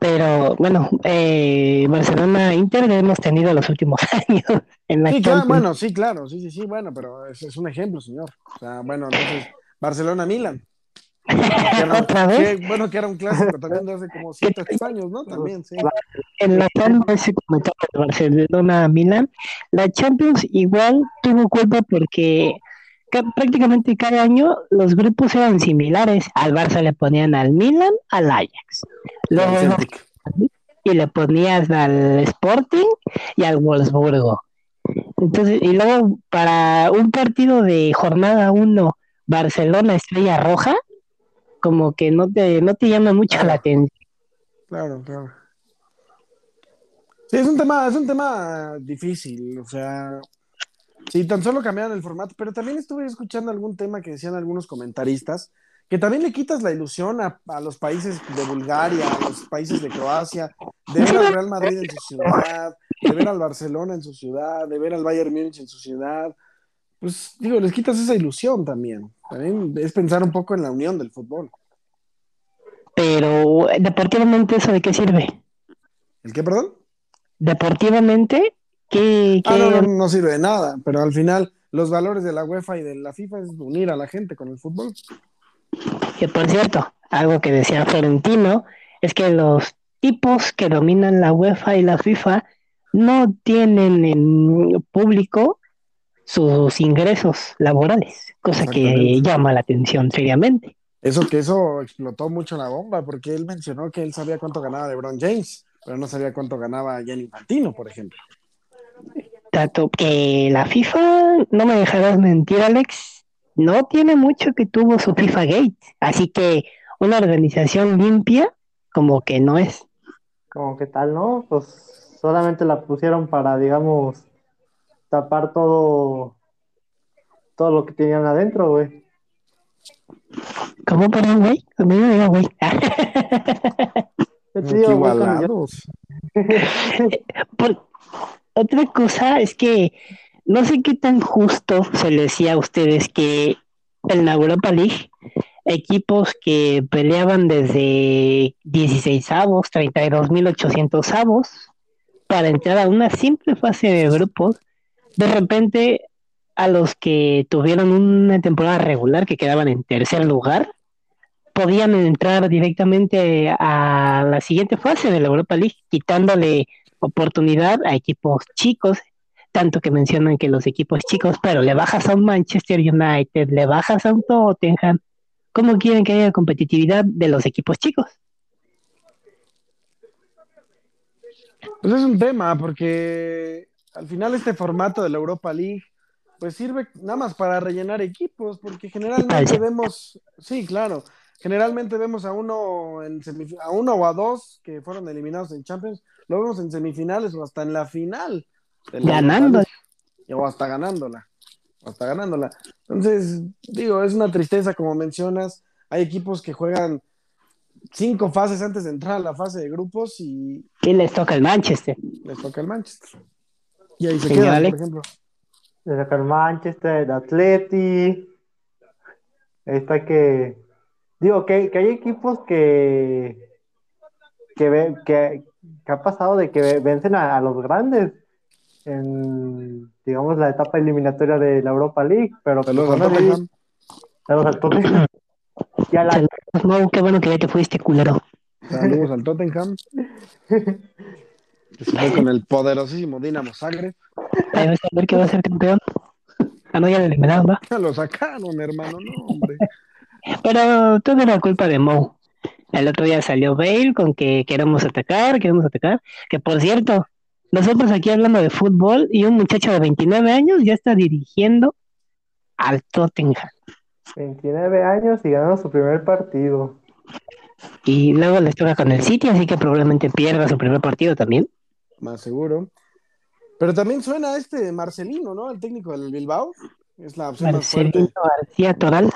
[SPEAKER 1] Pero bueno, eh, Barcelona Inter hemos tenido los últimos años en la
[SPEAKER 3] Sí, claro, bueno, sí, claro, sí, sí, sí, bueno, pero es, es un ejemplo, señor. O sea, bueno, entonces, Barcelona Milan.
[SPEAKER 1] ¿Otra vez?
[SPEAKER 3] Que, bueno, que era un clásico también de hace como 7, 8 años, ¿no? También, sí.
[SPEAKER 1] Enlazando ese comentario de Barcelona Milan, la Champions igual tuvo culpa porque prácticamente cada año los grupos eran similares. Al Barça le ponían al Milan, al Ajax. Luego, y le ponías al Sporting y al Wolfsburgo. Entonces, y luego para un partido de jornada 1, Barcelona Estrella Roja, como que no te, no te llama mucho la atención.
[SPEAKER 3] Claro, claro. Sí, es un tema, es un tema difícil, o sea, Sí, tan solo cambiaron el formato, pero también estuve escuchando algún tema que decían algunos comentaristas, que también le quitas la ilusión a, los países de Bulgaria, a los países de Croacia, de ver al Real Madrid en su ciudad, de ver al Barcelona en su ciudad, de ver al Bayern Múnich en su ciudad. Pues digo, les quitas esa ilusión también. También es pensar un poco en la unión del fútbol.
[SPEAKER 1] Pero deportivamente, ¿eso de qué sirve?
[SPEAKER 3] ¿El qué, perdón?
[SPEAKER 1] Deportivamente,
[SPEAKER 3] Ah, no, no, sirve de nada, pero al final los valores de la UEFA y de la FIFA es unir a la gente con el fútbol.
[SPEAKER 1] Que por cierto, algo que decía Florentino es que los tipos que dominan la UEFA y la FIFA no tienen en público sus ingresos laborales, cosa que llama la atención seriamente.
[SPEAKER 3] Eso que eso explotó mucho la bomba, porque él mencionó que él sabía cuánto ganaba LeBron James, pero no sabía cuánto ganaba Gianni Infantino, por ejemplo.
[SPEAKER 1] Tanto que la FIFA, no me dejarás mentir, Alex, no tiene mucho que tuvo su FIFA Gate. Así que una organización limpia, como que no es.
[SPEAKER 2] Como que tal, ¿no? Pues solamente la pusieron para, digamos, tapar todo, todo lo que tenían adentro, güey.
[SPEAKER 1] ¿Cómo para güey? Conmigo digo, güey. Por, otra cosa es que no sé qué tan justo se le decía a ustedes que en la Europa League equipos que peleaban desde 16 avos, 32.800 avos, para entrar a una simple fase de grupos, de repente a los que tuvieron una temporada regular, que quedaban en tercer lugar, podían entrar directamente a la siguiente fase de la Europa League, quitándole oportunidad a equipos chicos, tanto que mencionan que los equipos chicos, pero le bajas a un Manchester United, le bajas a un Tottenham, ¿cómo quieren que haya competitividad de los equipos chicos?
[SPEAKER 3] Pues es un tema, porque al final este formato de la Europa League, pues sirve nada más para rellenar equipos, porque generalmente vemos, sí, claro, generalmente vemos a uno en a uno o a dos que fueron eliminados en Champions, lo vemos en semifinales o hasta en la final.
[SPEAKER 1] Ganando.
[SPEAKER 3] O hasta ganándola. O hasta ganándola. Entonces, digo, es una tristeza, como mencionas. Hay equipos que juegan cinco fases antes de entrar a la fase de grupos y.
[SPEAKER 1] Y les toca el Manchester.
[SPEAKER 3] Les toca el Manchester. Y ahí se queda, por ejemplo.
[SPEAKER 2] Les toca el Manchester, el Atleti. Está que. Digo, que, que hay equipos que. Que, que, que ha pasado de que vencen a, los grandes en, digamos, la etapa eliminatoria de la Europa League, pero
[SPEAKER 3] saludos al Tottenham.
[SPEAKER 2] Saludos al Tottenham.
[SPEAKER 1] Ya la... No, qué bueno que ya te fuiste, culero.
[SPEAKER 3] Saludos al Tottenham. Que se fue con el poderosísimo Dinamo Zagreb.
[SPEAKER 1] Ahí vas a ver que va a ser campeón. Ah, no, ya lo eliminaron, ¿va?
[SPEAKER 3] Ya lo sacaron, hermano, no, hombre.
[SPEAKER 1] Pero todo era culpa de Mo. El otro día salió Bale con que queremos atacar, queremos atacar. Que por cierto, nosotros aquí hablando de fútbol y un muchacho de 29 años ya está dirigiendo al Tottenham.
[SPEAKER 2] 29 años y ganando su primer partido.
[SPEAKER 1] Y luego les toca con el City, así que probablemente pierda su primer partido también.
[SPEAKER 3] Más seguro. Pero también suena este Marcelino, ¿no? El técnico del Bilbao. Es la opción
[SPEAKER 1] Marcelino García Toral.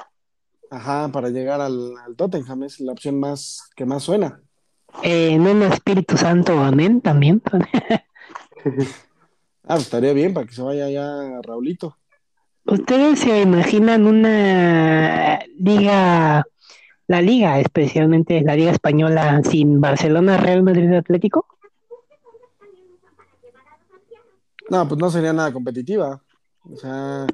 [SPEAKER 3] Ajá, para llegar al, Tottenham es la opción más que más suena.
[SPEAKER 1] Eh, en un Espíritu Santo, amén, también.
[SPEAKER 3] ah, pues estaría bien para que se vaya ya Raulito.
[SPEAKER 1] ¿Ustedes se imaginan una liga, la liga, especialmente la liga española, sin Barcelona, Real Madrid Atlético?
[SPEAKER 3] No, pues no sería nada competitiva. O sea,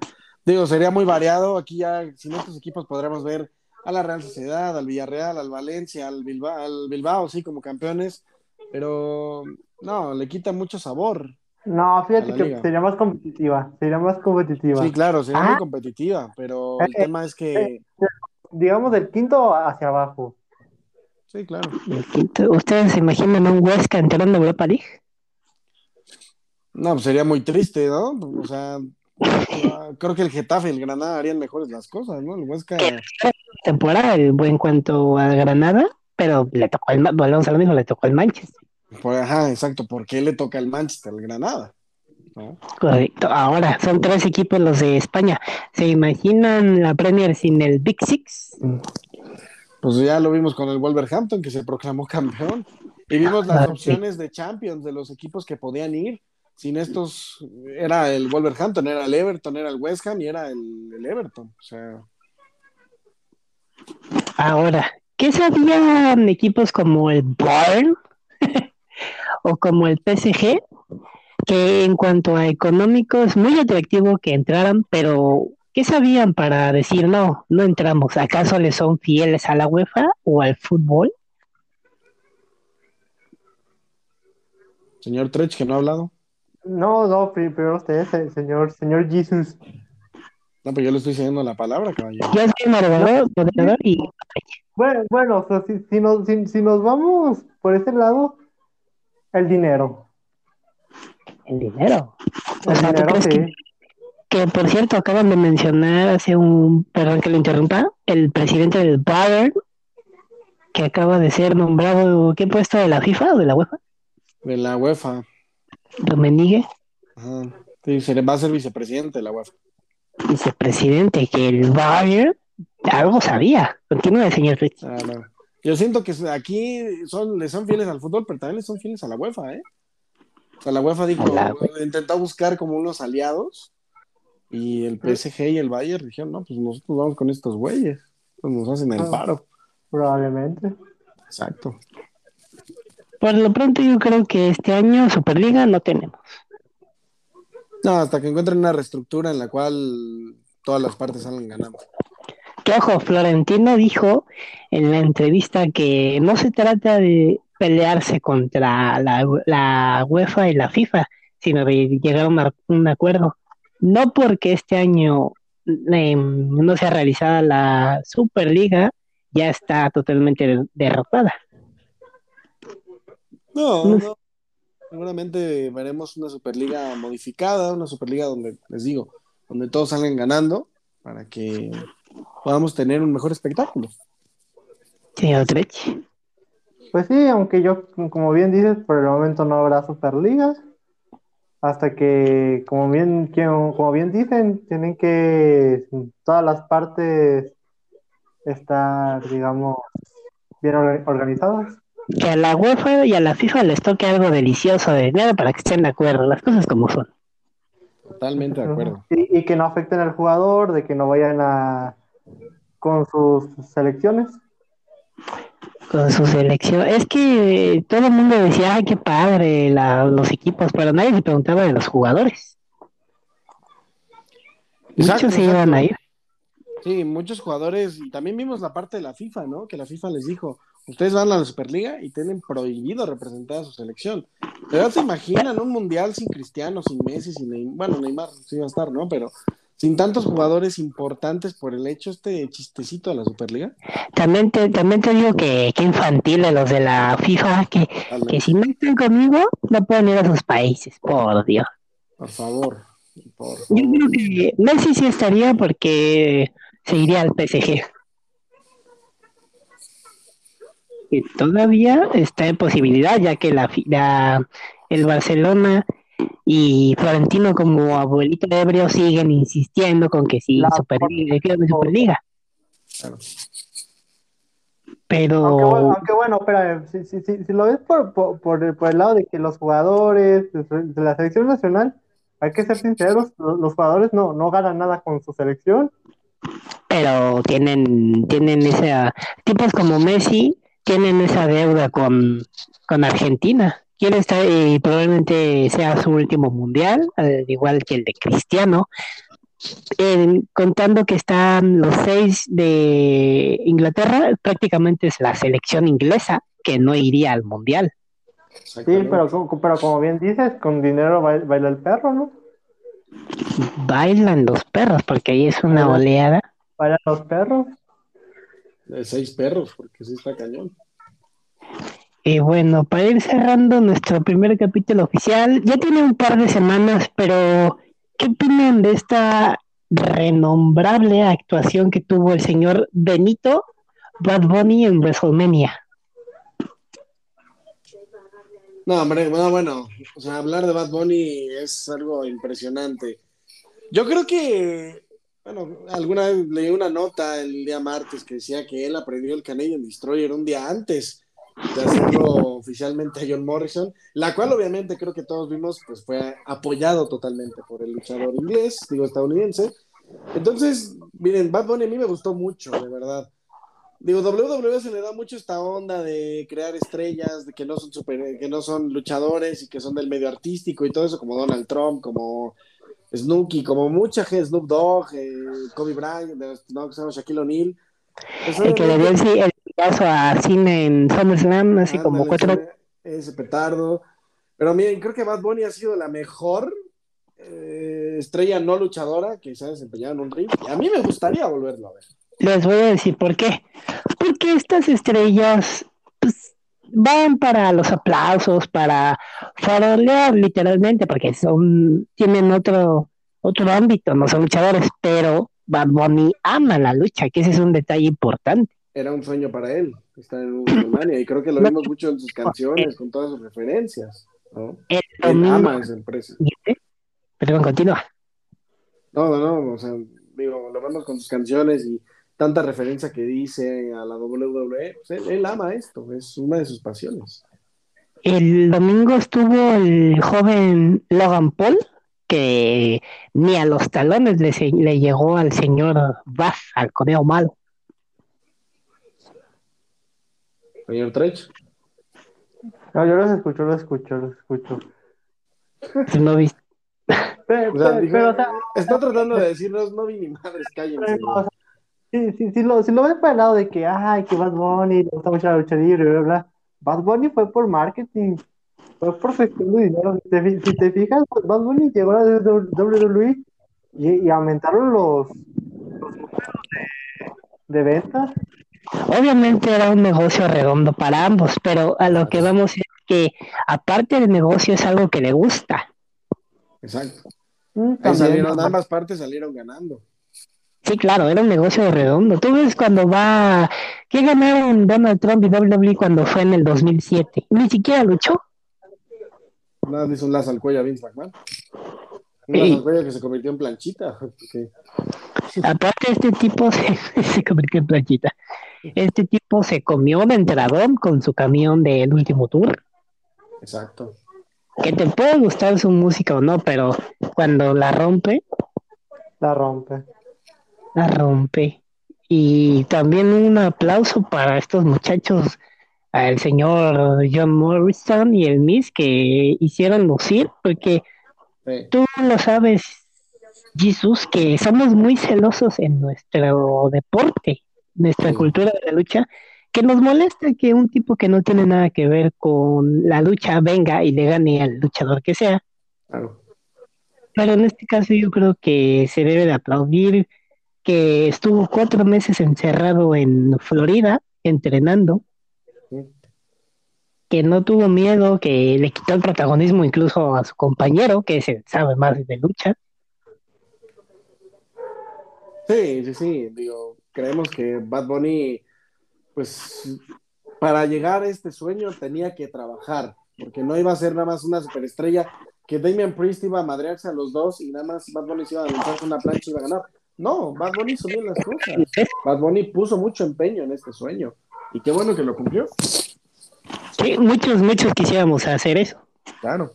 [SPEAKER 3] digo, sería muy variado. Aquí ya, sin estos equipos podríamos ver a la Real Sociedad, al Villarreal, al Valencia, al Bilbao, al Bilbao, sí, como campeones. Pero no, le quita mucho sabor.
[SPEAKER 2] No, fíjate que sería más competitiva, sería más competitiva.
[SPEAKER 3] Sí, claro, sería muy ah. competitiva, pero el eh, tema es que... Eh,
[SPEAKER 2] digamos del quinto hacia abajo.
[SPEAKER 3] Sí, claro.
[SPEAKER 1] ¿Ustedes se imaginan un Huesca entrando en Europa League?
[SPEAKER 3] No, pues sería muy triste, ¿no? O sea, creo que el Getafe y el Granada harían mejores las cosas, ¿no? El Huesca...
[SPEAKER 1] Temporada, en cuanto a Granada, pero le tocó el, volvemos a lo mismo, le tocó el Manchester.
[SPEAKER 3] Por, ajá, exacto. ¿Por qué le toca el Manchester, el Granada?
[SPEAKER 1] Correcto. Ahora, son tres equipos los de España. ¿Se imaginan la Premier sin el Big Six?
[SPEAKER 3] Pues ya lo vimos con el Wolverhampton, que se proclamó campeón. Y vimos las ah, opciones de Champions de los equipos que podían ir. Sin estos, era el Wolverhampton, era el Everton, era el West Ham y era el, Everton. O sea.
[SPEAKER 1] Ahora, ¿qué sabían equipos como el Bayern? o como el PSG, que en cuanto a económico es muy atractivo que entraran, pero ¿qué sabían para decir no, no entramos? ¿Acaso le son fieles a la UEFA o al fútbol?
[SPEAKER 3] Señor Trech, que no ha hablado.
[SPEAKER 2] No, no, primero usted, señor, señor Jesus.
[SPEAKER 3] No, pero yo le estoy diciendo la palabra, caballero.
[SPEAKER 1] Yo soy y...
[SPEAKER 2] Bueno, bueno, si, si, nos, si nos vamos por ese lado, el dinero.
[SPEAKER 1] El dinero. O sea, que, por cierto acaban de mencionar hace un, perdón que lo interrumpa, el presidente del Bayern, que acaba de ser nombrado, ¿qué puesto de la FIFA o de la UEFA?
[SPEAKER 3] De la UEFA.
[SPEAKER 1] Domenigue.
[SPEAKER 3] Ajá. Sí, se le va a ser vicepresidente de la UEFA.
[SPEAKER 1] Vicepresidente, que el Bayern algo sabía. Continúa, señor Rich.
[SPEAKER 3] Ah, yo siento que aquí son, le son fieles al fútbol, pero también le son fieles a la UEFA, ¿eh? O sea, la UEFA dijo, intentó buscar como unos aliados y el PSG y el Bayern dijeron, no, pues nosotros vamos con estos güeyes. pues nos hacen el
[SPEAKER 2] Ah.
[SPEAKER 3] paro.
[SPEAKER 2] Probablemente.
[SPEAKER 3] Exacto.
[SPEAKER 1] Por lo pronto yo creo que este año Superliga no tenemos.
[SPEAKER 3] No, hasta que encuentren una reestructura en la cual todas las partes salen ganando.
[SPEAKER 1] Que ojo, Florentino dijo en la entrevista que no se trata de pelearse contra la, la UEFA y la FIFA, sino de llegar a un, un acuerdo. No porque este año eh, no sea realizada la Superliga, ya está totalmente derrotada.
[SPEAKER 3] No, no. Seguramente veremos una Superliga modificada, una Superliga donde, les digo, donde todos salgan ganando para que podamos tener un mejor espectáculo.
[SPEAKER 1] Señor Trech.
[SPEAKER 2] Pues sí, aunque yo, como bien dices, por el momento no habrá Superliga. Hasta que, como bien, como bien dicen, tienen que todas las partes estar, digamos, bien or- organizadas.
[SPEAKER 1] Que a la UEFA y a la FIFA les toque algo delicioso de dinero para que estén de acuerdo, las cosas como son.
[SPEAKER 3] Totalmente de acuerdo.
[SPEAKER 2] Y, y que no afecten al jugador, de que no vayan a con sus selecciones.
[SPEAKER 1] con su selección. Es que todo el mundo decía, ay, qué padre la- los equipos, pero nadie se preguntaba de los jugadores.
[SPEAKER 3] Exacto,
[SPEAKER 1] Muchos se
[SPEAKER 3] exacto.
[SPEAKER 1] iban a ir.
[SPEAKER 3] Sí, muchos jugadores, y también vimos la parte de la FIFA, ¿no? Que la FIFA les dijo, ustedes van a la Superliga y tienen prohibido representar a su selección. Pero se imaginan un mundial sin Cristiano, sin Messi, sin Neymar, bueno, Neymar sí va a estar, ¿no? Pero sin tantos jugadores importantes por el hecho este chistecito de la Superliga.
[SPEAKER 1] También te, también te digo que, que infantil de los de la FIFA, que, que si no están conmigo, no pueden ir a sus países, por Dios.
[SPEAKER 3] Por favor, por
[SPEAKER 1] Yo
[SPEAKER 3] favor.
[SPEAKER 1] creo que Messi sí estaría porque se iría al PSG. Que todavía está en posibilidad, ya que la, la- el Barcelona y Florentino como abuelito ebrio siguen insistiendo con que sí,
[SPEAKER 2] La-
[SPEAKER 1] Superliga, Superliga.
[SPEAKER 3] Claro.
[SPEAKER 1] Pero
[SPEAKER 2] Aunque, bueno, aunque bueno, espera, si, si, si, si lo ves por, por, por el, por el lado de que los jugadores de, de la selección nacional, hay que ser sinceros, lo- los, jugadores no, no ganan nada con su selección.
[SPEAKER 1] pero tienen, tienen esa, tipos como Messi tienen esa deuda con, con Argentina. Quiere estar, y probablemente sea su último mundial, al igual que el de Cristiano. Contando que están los seis de Inglaterra, prácticamente es la selección inglesa que no iría al mundial.
[SPEAKER 2] Sí, pero, como- pero como bien dices, con dinero baila, baila el perro, ¿no?
[SPEAKER 1] Bailan los perros, porque ahí es una oleada.
[SPEAKER 2] Bailan los perros.
[SPEAKER 3] De seis perros, porque sí está cañón.
[SPEAKER 1] Y bueno, para ir cerrando nuestro primer capítulo oficial, ya tiene un par de semanas, pero ¿qué opinan de esta renombrable actuación que tuvo el señor Benito Bad Bunny en WrestleMania?
[SPEAKER 3] No, hombre, bueno, bueno, o sea, hablar de Bad Bunny es algo impresionante. Yo creo que, bueno, alguna vez leí una nota el día martes que decía que él aprendió el Canadian Destroyer un día antes de hacerlo oficialmente a John Morrison, la cual obviamente creo que todos vimos, pues fue apoyado totalmente por el luchador inglés, digo estadounidense. Entonces, miren, Bad Bunny a mí me gustó mucho, de verdad. Digo, WWE se le da mucho esta onda de crear estrellas, de que no son super, que no son luchadores y que son del medio artístico y todo eso, como Donald Trump, como Snooki, como mucha gente, Snoop Dogg, eh, Kobe Bryant, no, que se llama Shaquille O'Neal. Pues,
[SPEAKER 1] El que le dio el, el paso a cine en SummerSlam, así como cuatro.
[SPEAKER 3] ese- petardo. Pero miren, creo que Bad Bunny ha sido la mejor eh, estrella no luchadora que se ha desempeñado en un ring. Y a mí me gustaría volverlo a ver.
[SPEAKER 1] Les voy a decir por qué. Porque estas estrellas van para los aplausos, para farolear literalmente, porque son, tienen otro, otro ámbito, no son luchadores, pero Bad Bunny ama la lucha, que ese es un detalle importante.
[SPEAKER 3] Era un sueño para él estar en WrestleMania y creo que lo vimos mucho en sus canciones, con todas sus referencias. ¿no?
[SPEAKER 1] El
[SPEAKER 3] Él ama esa empresa.
[SPEAKER 1] Perdón, continúa.
[SPEAKER 3] No, no, no, o sea, digo, lo vemos con sus canciones y tanta referencia que dice a la WWE. pues, él, él ama esto, es una de sus pasiones.
[SPEAKER 1] El domingo estuvo el joven Logan Paul, que ni a los talones le, llegó al señor Bath, al conejo malo.
[SPEAKER 3] Señor Trech.
[SPEAKER 2] No, yo los escucho, los escucho, los escucho.
[SPEAKER 1] Si no viste.
[SPEAKER 2] Pero,
[SPEAKER 3] O sea,
[SPEAKER 2] pero,
[SPEAKER 3] dijo,
[SPEAKER 2] pero, o sea,
[SPEAKER 3] está tratando de decirnos, no vi ni madres, cállense.
[SPEAKER 2] pero, o
[SPEAKER 3] güey".
[SPEAKER 2] sea, si, si, si lo, si lo ves por el lado de que, ay, que Bad Bunny le gusta mucho la lucha libre, bla, bla. Bad Bunny fue por marketing, fue por gestión de dinero. Si te, fi- si te fijas, pues, Bad Bunny llegó a la WWE y, y aumentaron los, los números de, de ventas.
[SPEAKER 1] Obviamente era un negocio redondo para ambos, pero a lo que vamos es que aparte del negocio es algo que le gusta.
[SPEAKER 3] Exacto.
[SPEAKER 2] Mm,
[SPEAKER 3] Ahí salieron, ambas partes salieron ganando.
[SPEAKER 1] Sí, claro, era un negocio redondo. Tú ves cuando va... ¿Qué ganaron Donald Trump y WWE cuando fue en el 2007? Ni siquiera luchó.
[SPEAKER 3] Nada, le hizo un lazo al cuello a Vince McMahon. Un
[SPEAKER 1] Sí.
[SPEAKER 3] lazo al cuello que se convirtió en planchita.
[SPEAKER 1] Aparte este tipo se, se convirtió en planchita. Este tipo se comió de entradón con su camión del último tour.
[SPEAKER 3] Exacto.
[SPEAKER 1] Que te puede gustar su música o no, pero cuando la rompe,
[SPEAKER 2] la rompe.
[SPEAKER 1] La rompe. Y también un aplauso para estos muchachos, al señor John Morrison y el Miss que hicieron lucir, porque
[SPEAKER 3] Sí.
[SPEAKER 1] tú lo sabes, Jesús, que somos muy celosos en nuestro deporte, nuestra
[SPEAKER 3] Sí.
[SPEAKER 1] cultura de la lucha, que nos molesta que un tipo que no tiene nada que ver con la lucha venga y le gane al luchador que sea.
[SPEAKER 3] Claro.
[SPEAKER 1] Pero en este caso yo creo que se debe de aplaudir que estuvo cuatro meses encerrado en Florida entrenando, que no tuvo miedo, que le quitó el protagonismo incluso a su compañero, que se sabe más de lucha.
[SPEAKER 3] Sí, sí, sí. Digo, creemos que Bad Bunny, pues, para llegar a este sueño tenía que trabajar, porque no iba a ser nada más una superestrella, que Damian Priest iba a madrearse a los dos y nada más Bad Bunny se iba a lanzar con una plancha y iba a ganar. No, Bad Bunny hizo bien las cosas. Bad Bunny puso mucho empeño en este sueño. Y qué bueno que lo cumplió.
[SPEAKER 1] Sí, muchos, muchos quisiéramos hacer eso
[SPEAKER 3] Claro.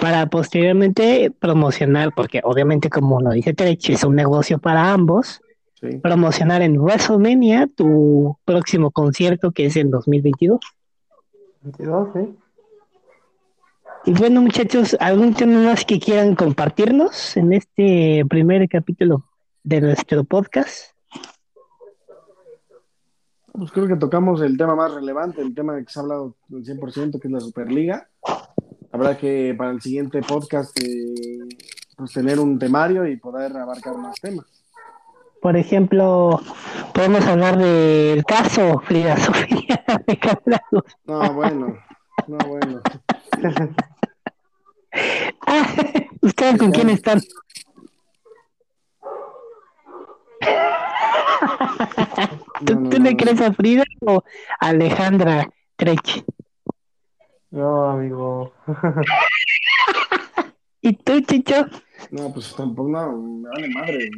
[SPEAKER 1] para posteriormente promocionar, porque obviamente como lo dice Trech, es un negocio para ambos,
[SPEAKER 3] Sí.
[SPEAKER 1] promocionar en WrestleMania tu próximo concierto que es en 2022.
[SPEAKER 2] 22, sí.
[SPEAKER 1] Y bueno, muchachos, ¿algún tema más que quieran compartirnos en este primer capítulo de nuestro podcast?
[SPEAKER 3] Pues creo que tocamos el tema más relevante, el tema que se ha hablado del 100%, que es la Superliga. Habrá que para el siguiente podcast eh, pues tener un temario y poder abarcar más temas.
[SPEAKER 1] Por ejemplo, podemos hablar del caso Frida Sofía de.
[SPEAKER 3] No, bueno, no, bueno.
[SPEAKER 1] Ah, ¿Ustedes con quién están? ¿Tú,
[SPEAKER 3] No, no,
[SPEAKER 1] tú
[SPEAKER 3] no,
[SPEAKER 1] le
[SPEAKER 3] no.
[SPEAKER 1] crees a Frida o a Alejandra Trech?
[SPEAKER 2] No, amigo.
[SPEAKER 1] ¿Y tú, Chicho?
[SPEAKER 3] No, pues tampoco, no, me vale madre.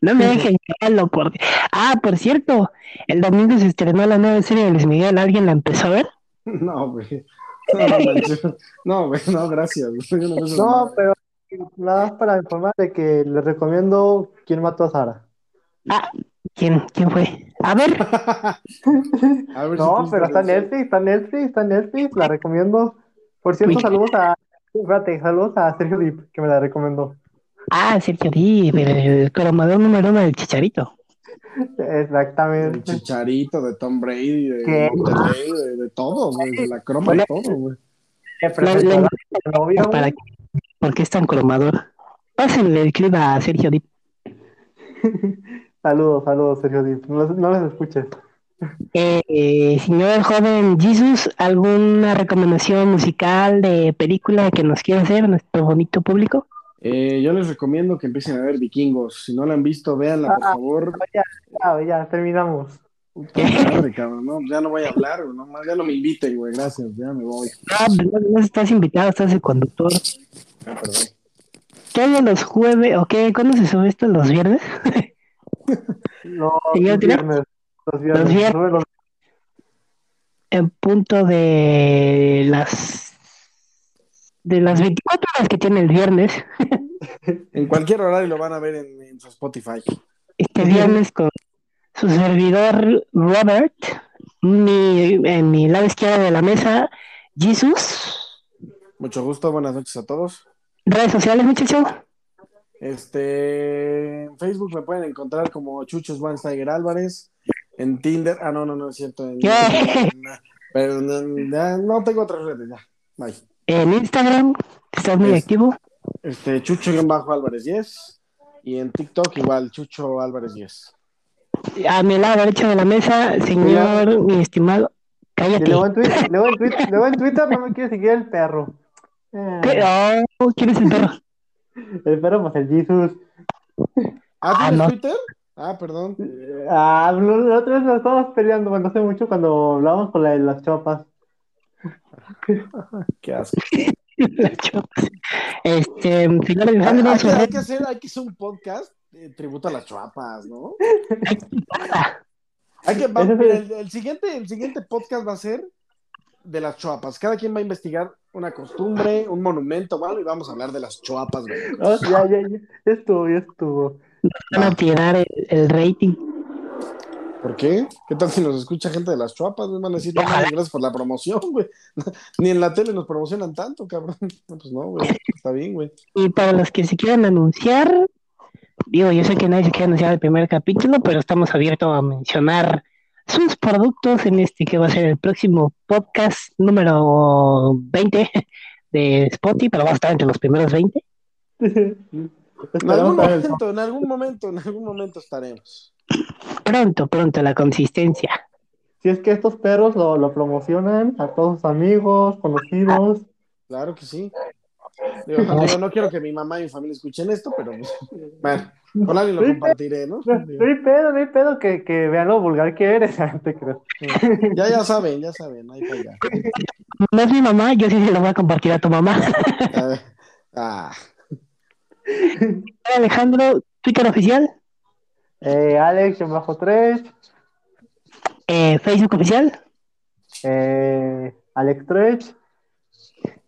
[SPEAKER 1] No me dejen llevarlo por... Ah, por cierto, el domingo se estrenó la nueva serie de Luis Miguel. ¿Alguien la empezó a ver?
[SPEAKER 3] No, güey. No, no, manches. no, güey, no, gracias. no
[SPEAKER 2] pero nada más para informar de que les recomiendo quién mató a Sara.
[SPEAKER 1] Ah, ¿quién, quién fue? A ver,
[SPEAKER 3] A ver si
[SPEAKER 2] No, pero está Netflix, está Netflix, está en Netflix, la recomiendo. Por cierto,
[SPEAKER 1] Uy.
[SPEAKER 2] saludos a, espérate, saludos a Sergio Dip, que me la recomendó.
[SPEAKER 1] ah, Sergio Díaz, el cromador número uno del Chicharito.
[SPEAKER 3] El
[SPEAKER 2] Exactamente.
[SPEAKER 3] chicharito de Tom Brady, de
[SPEAKER 2] ¿Qué?
[SPEAKER 3] Monterrey, de, de todo, güey. de La croma de todo, güey.
[SPEAKER 2] Me
[SPEAKER 1] La-
[SPEAKER 2] presentó
[SPEAKER 1] la-
[SPEAKER 2] a la novia,
[SPEAKER 1] ¿Para qué? ¿Por qué es tan cromador? Pásenle el clip a Sergio Díaz.
[SPEAKER 2] Saludos, saludos, Sergio Dip. No los, no los escuches.
[SPEAKER 1] Eh, eh, señor joven Jesus, ¿alguna recomendación musical de película que nos quiera hacer nuestro bonito público?
[SPEAKER 3] Eh, yo les recomiendo que empiecen a ver Vikingos. Si no la han visto, véanla, por
[SPEAKER 2] Ah.
[SPEAKER 3] favor.
[SPEAKER 2] Ya, ya, ya, terminamos.
[SPEAKER 3] Puta madre, cabrón. No, ya no voy a hablar, güey. No, más, ya no me inviten, güey. Gracias, ya me voy.
[SPEAKER 1] No, no, no estás invitado, estás de conductor.
[SPEAKER 3] Ah, perdón.
[SPEAKER 1] Todos los jueves, ¿ok? ¿Cuándo se sube esto? ¿Los viernes?
[SPEAKER 2] Viernes. Los viernes.
[SPEAKER 1] Los viernes. En punto de las de las 24 horas que tiene el viernes,
[SPEAKER 3] En cualquier horario lo van a ver en, en su Spotify.
[SPEAKER 1] este viernes con su servidor Robert Mi, en mi lado izquierdo de la mesa, Jesus.
[SPEAKER 3] Mucho gusto, buenas noches a todos.
[SPEAKER 1] Redes sociales, muchachos.
[SPEAKER 3] Este, en Facebook me pueden encontrar como Chuchos Van Tiger Álvarez. En Tinder, ah, no, no, no es cierto. En, pero no, no, tengo otras redes, ya. Bye.
[SPEAKER 1] En Instagram, estás muy
[SPEAKER 3] Es-
[SPEAKER 1] activo.
[SPEAKER 3] Este, Chucho-Álvarez 10. Y en TikTok igual, Chucho Álvarez 10.
[SPEAKER 1] A mi lado derecho de la mesa, señor, mi estimado.
[SPEAKER 2] Y
[SPEAKER 1] Cállate.
[SPEAKER 2] luego en, Twitter, luego, en Twitter, luego en Twitter no me quiere seguir el perro. Eh,
[SPEAKER 1] ¿Qué? Oh, ¿Quién es el perro?
[SPEAKER 2] el perro, pues el Jesus.
[SPEAKER 3] ¿Ah,
[SPEAKER 1] Ah,
[SPEAKER 3] tienes
[SPEAKER 1] no.
[SPEAKER 3] Twitter? Ah, perdón.
[SPEAKER 2] Ah, la la otra vez nos estábamos peleando, bueno, hace mucho cuando hablábamos con la de las chopas.
[SPEAKER 3] Qué asco.
[SPEAKER 1] La chopas. Este, señor
[SPEAKER 3] Hay, hay hay
[SPEAKER 1] red-
[SPEAKER 3] que hacer, hay que hacer un podcast de tributo a las chuapas, ¿no? Hay que, va-
[SPEAKER 2] el
[SPEAKER 3] siguiente, el siguiente podcast va a ser de las chuapas. Cada quien va a investigar una costumbre, un monumento, ¿vale? Y vamos a hablar de las chuapas, güey.
[SPEAKER 2] Oh, ya, ya, ya, estuvo, ya estuvo.
[SPEAKER 1] van a tirar el, el rating.
[SPEAKER 3] ¿Por qué? ¿Qué tal si nos escucha gente de las chuapas? güey? Van a decir, no, gracias por la promoción, güey. Ni en la tele nos promocionan tanto, cabrón. No, pues no, güey. Está bien, güey.
[SPEAKER 1] Y para los que se quieran anunciar, digo, yo sé que nadie se quiere anunciar el primer capítulo, pero estamos abiertos a mencionar sus productos en este que va a ser el próximo podcast número 20 de Spotify, pero va a estar entre los primeros 20.
[SPEAKER 3] En algún momento, en algún momento, en algún momento estaremos.
[SPEAKER 1] Pronto, pronto, la consistencia.
[SPEAKER 2] Si es que estos perros lo, lo promocionan a todos sus amigos, conocidos.
[SPEAKER 3] Claro que sí. Digo, no, no quiero que mi mamá y mi familia escuchen esto, pero bueno, con alguien lo compartiré, ¿no?
[SPEAKER 2] No, no hay pedo, no hay pedo que, que vean lo vulgar que eres. Te creo.
[SPEAKER 3] Ya, ya saben, ya saben, ahí para allá.
[SPEAKER 1] No es mi mamá, yo sí se lo voy a compartir a tu mamá.
[SPEAKER 3] Ah,
[SPEAKER 1] Alejandro, Twitter oficial,
[SPEAKER 2] Eh, Alex, en bajo 3.
[SPEAKER 1] eh, Facebook oficial,
[SPEAKER 2] Eh, Alex Trech.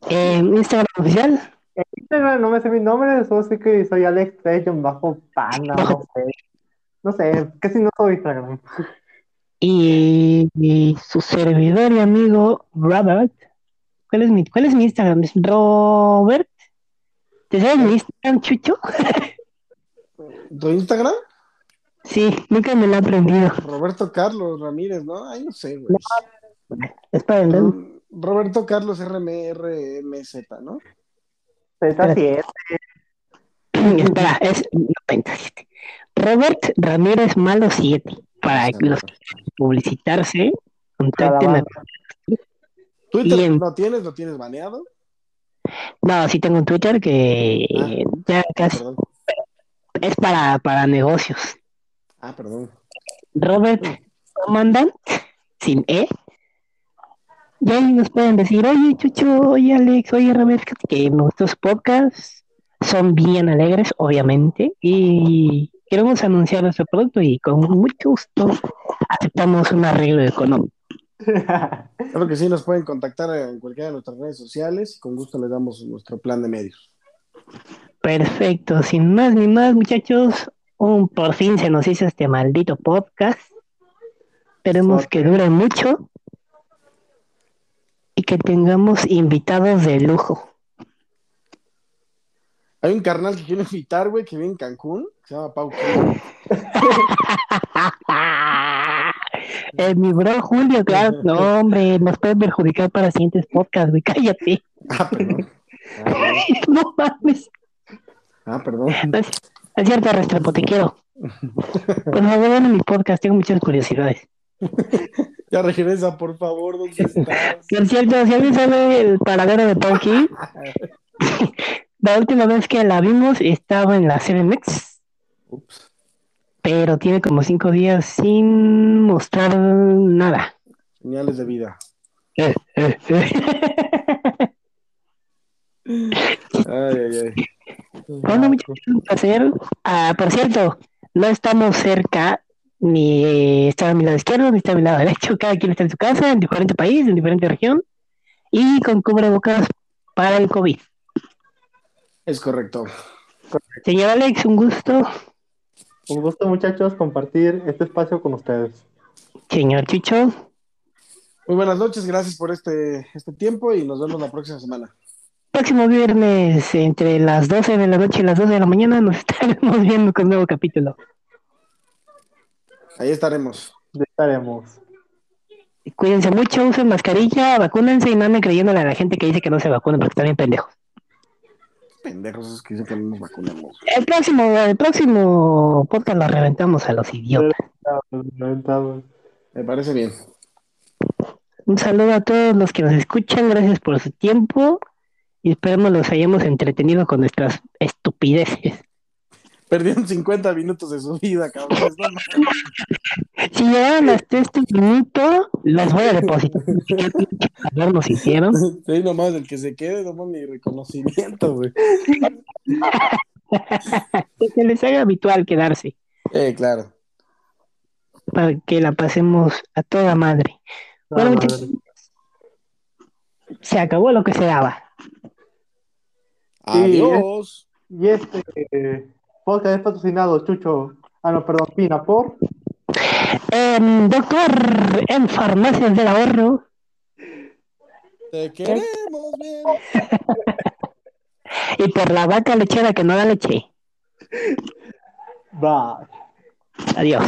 [SPEAKER 1] eh, Instagram oficial.
[SPEAKER 2] Instagram no me sé mi nombre, solo sé que soy Alex en bajo pana, no sé. No sé, casi no soy Instagram.
[SPEAKER 1] Y, y su servidor y amigo Robert. ¿Cuál es mi, cuál es mi Instagram? ¿Es Robert? ¿Te sabes mi Instagram, Chucho?
[SPEAKER 3] ¿Tu Instagram?
[SPEAKER 1] Sí, nunca me lo he aprendido.
[SPEAKER 3] Roberto Carlos Ramírez, ¿no? Ay, no sé, güey.
[SPEAKER 1] Es para el.
[SPEAKER 3] Roberto Carlos RMRMZ, ¿no?
[SPEAKER 2] Z7.
[SPEAKER 1] Espera, es 97. Robert Ramírez Malo 7. Para los que quieran publicitarse, contacten a...
[SPEAKER 3] Twitter
[SPEAKER 1] Bien.
[SPEAKER 3] no tienes, lo tienes baneado.
[SPEAKER 1] No, sí tengo un Twitter que
[SPEAKER 3] Ah.
[SPEAKER 1] ya casi
[SPEAKER 3] Perdón.
[SPEAKER 1] es para, para negocios.
[SPEAKER 3] Ah, perdón.
[SPEAKER 1] Robert Commandant, sin E. Y ahí nos pueden decir, oye Chucho, oye Alex, oye fíjate que nuestros podcasts son bien alegres, obviamente, y queremos anunciar nuestro producto y con mucho gusto aceptamos un arreglo económico.
[SPEAKER 3] Claro que sí, nos pueden contactar en cualquiera de nuestras redes sociales y con gusto les damos nuestro plan de medios.
[SPEAKER 1] Perfecto, sin más ni más, muchachos, un por fin se nos hizo este maldito podcast. Esperemos que dure mucho y que tengamos invitados de lujo.
[SPEAKER 3] Hay un carnal que quiero invitar, güey, que vive en Cancún, que se llama Pau.
[SPEAKER 1] Eh, mi bro Julio, claro, no, hombre, nos pueden perjudicar para siguientes podcasts, güey, cállate.
[SPEAKER 3] Ah, perdón. Ah.
[SPEAKER 1] No mames.
[SPEAKER 3] Ah, perdón.
[SPEAKER 1] Es, es cierto, Restrepo, te quiero. Por favor, ven a mi podcast, tengo muchas curiosidades.
[SPEAKER 3] Ya regresa, por favor, ¿dónde estás?
[SPEAKER 1] Por cierto, si alguien sabe el paradero de Pauky, la última vez que la vimos estaba en la CDMX,
[SPEAKER 3] Ups.
[SPEAKER 1] pero tiene como cinco días sin mostrar nada.
[SPEAKER 3] Señales de vida.
[SPEAKER 1] Eh, eh, eh.
[SPEAKER 3] Ay, ay, ay.
[SPEAKER 1] Bueno, muchachos, un placer. Ah, por cierto, no estamos cerca, ni está a mi lado izquierdo, ni está a mi lado derecho. Cada quien está en su casa, en diferente país, en diferente región, y con cubrebocas para el COVID.
[SPEAKER 3] Es correcto.
[SPEAKER 1] Señor Alex, un gusto.
[SPEAKER 2] Un gusto, muchachos, compartir este espacio con ustedes.
[SPEAKER 1] Señor Chicho,
[SPEAKER 3] Muy buenas noches, gracias por este, este tiempo y nos vemos la próxima semana.
[SPEAKER 1] Próximo viernes, entre las 12 de la noche y las 2 de la mañana, nos estaremos viendo con un nuevo capítulo.
[SPEAKER 3] Ahí estaremos.
[SPEAKER 2] Ya estaremos.
[SPEAKER 1] Cuídense mucho, usen mascarilla, vacúnense y no anden creyéndole a la gente que dice que no se vacunen porque están bien pendejos.
[SPEAKER 3] Pendejos esos que dicen que no nos vacunamos.
[SPEAKER 1] El próximo, el próximo podcast lo reventamos a los idiotas.
[SPEAKER 2] Reventamos.
[SPEAKER 3] Me parece bien.
[SPEAKER 1] Un saludo a todos los que nos escuchan, gracias por su tiempo y esperemos los hayamos entretenido con nuestras estupideces.
[SPEAKER 3] Perdieron 50 minutos de su vida, cabrón.
[SPEAKER 1] Si llegaron hasta este minuto, los voy a depositar. ¿Qué pinche favor nos hicieron?
[SPEAKER 3] Sí, nomás el que se quede, nomás mi reconocimiento, güey.
[SPEAKER 1] Que se les haga habitual quedarse,
[SPEAKER 3] Eh, claro.
[SPEAKER 1] para que la pasemos a toda madre. Bueno,
[SPEAKER 2] Ah,
[SPEAKER 1] muchachos,
[SPEAKER 2] madre.
[SPEAKER 1] se acabó lo que se daba.
[SPEAKER 2] Sí,
[SPEAKER 3] Adiós.
[SPEAKER 2] Y este eh, podcast es patrocinado, Chucho. Ah, no, perdón, Pina, por.
[SPEAKER 1] Em, doctor, en farmacias del ahorro,
[SPEAKER 3] Te queremos bien.
[SPEAKER 1] y por la vaca lechera que no da leche.
[SPEAKER 2] Bye.
[SPEAKER 1] Adiós.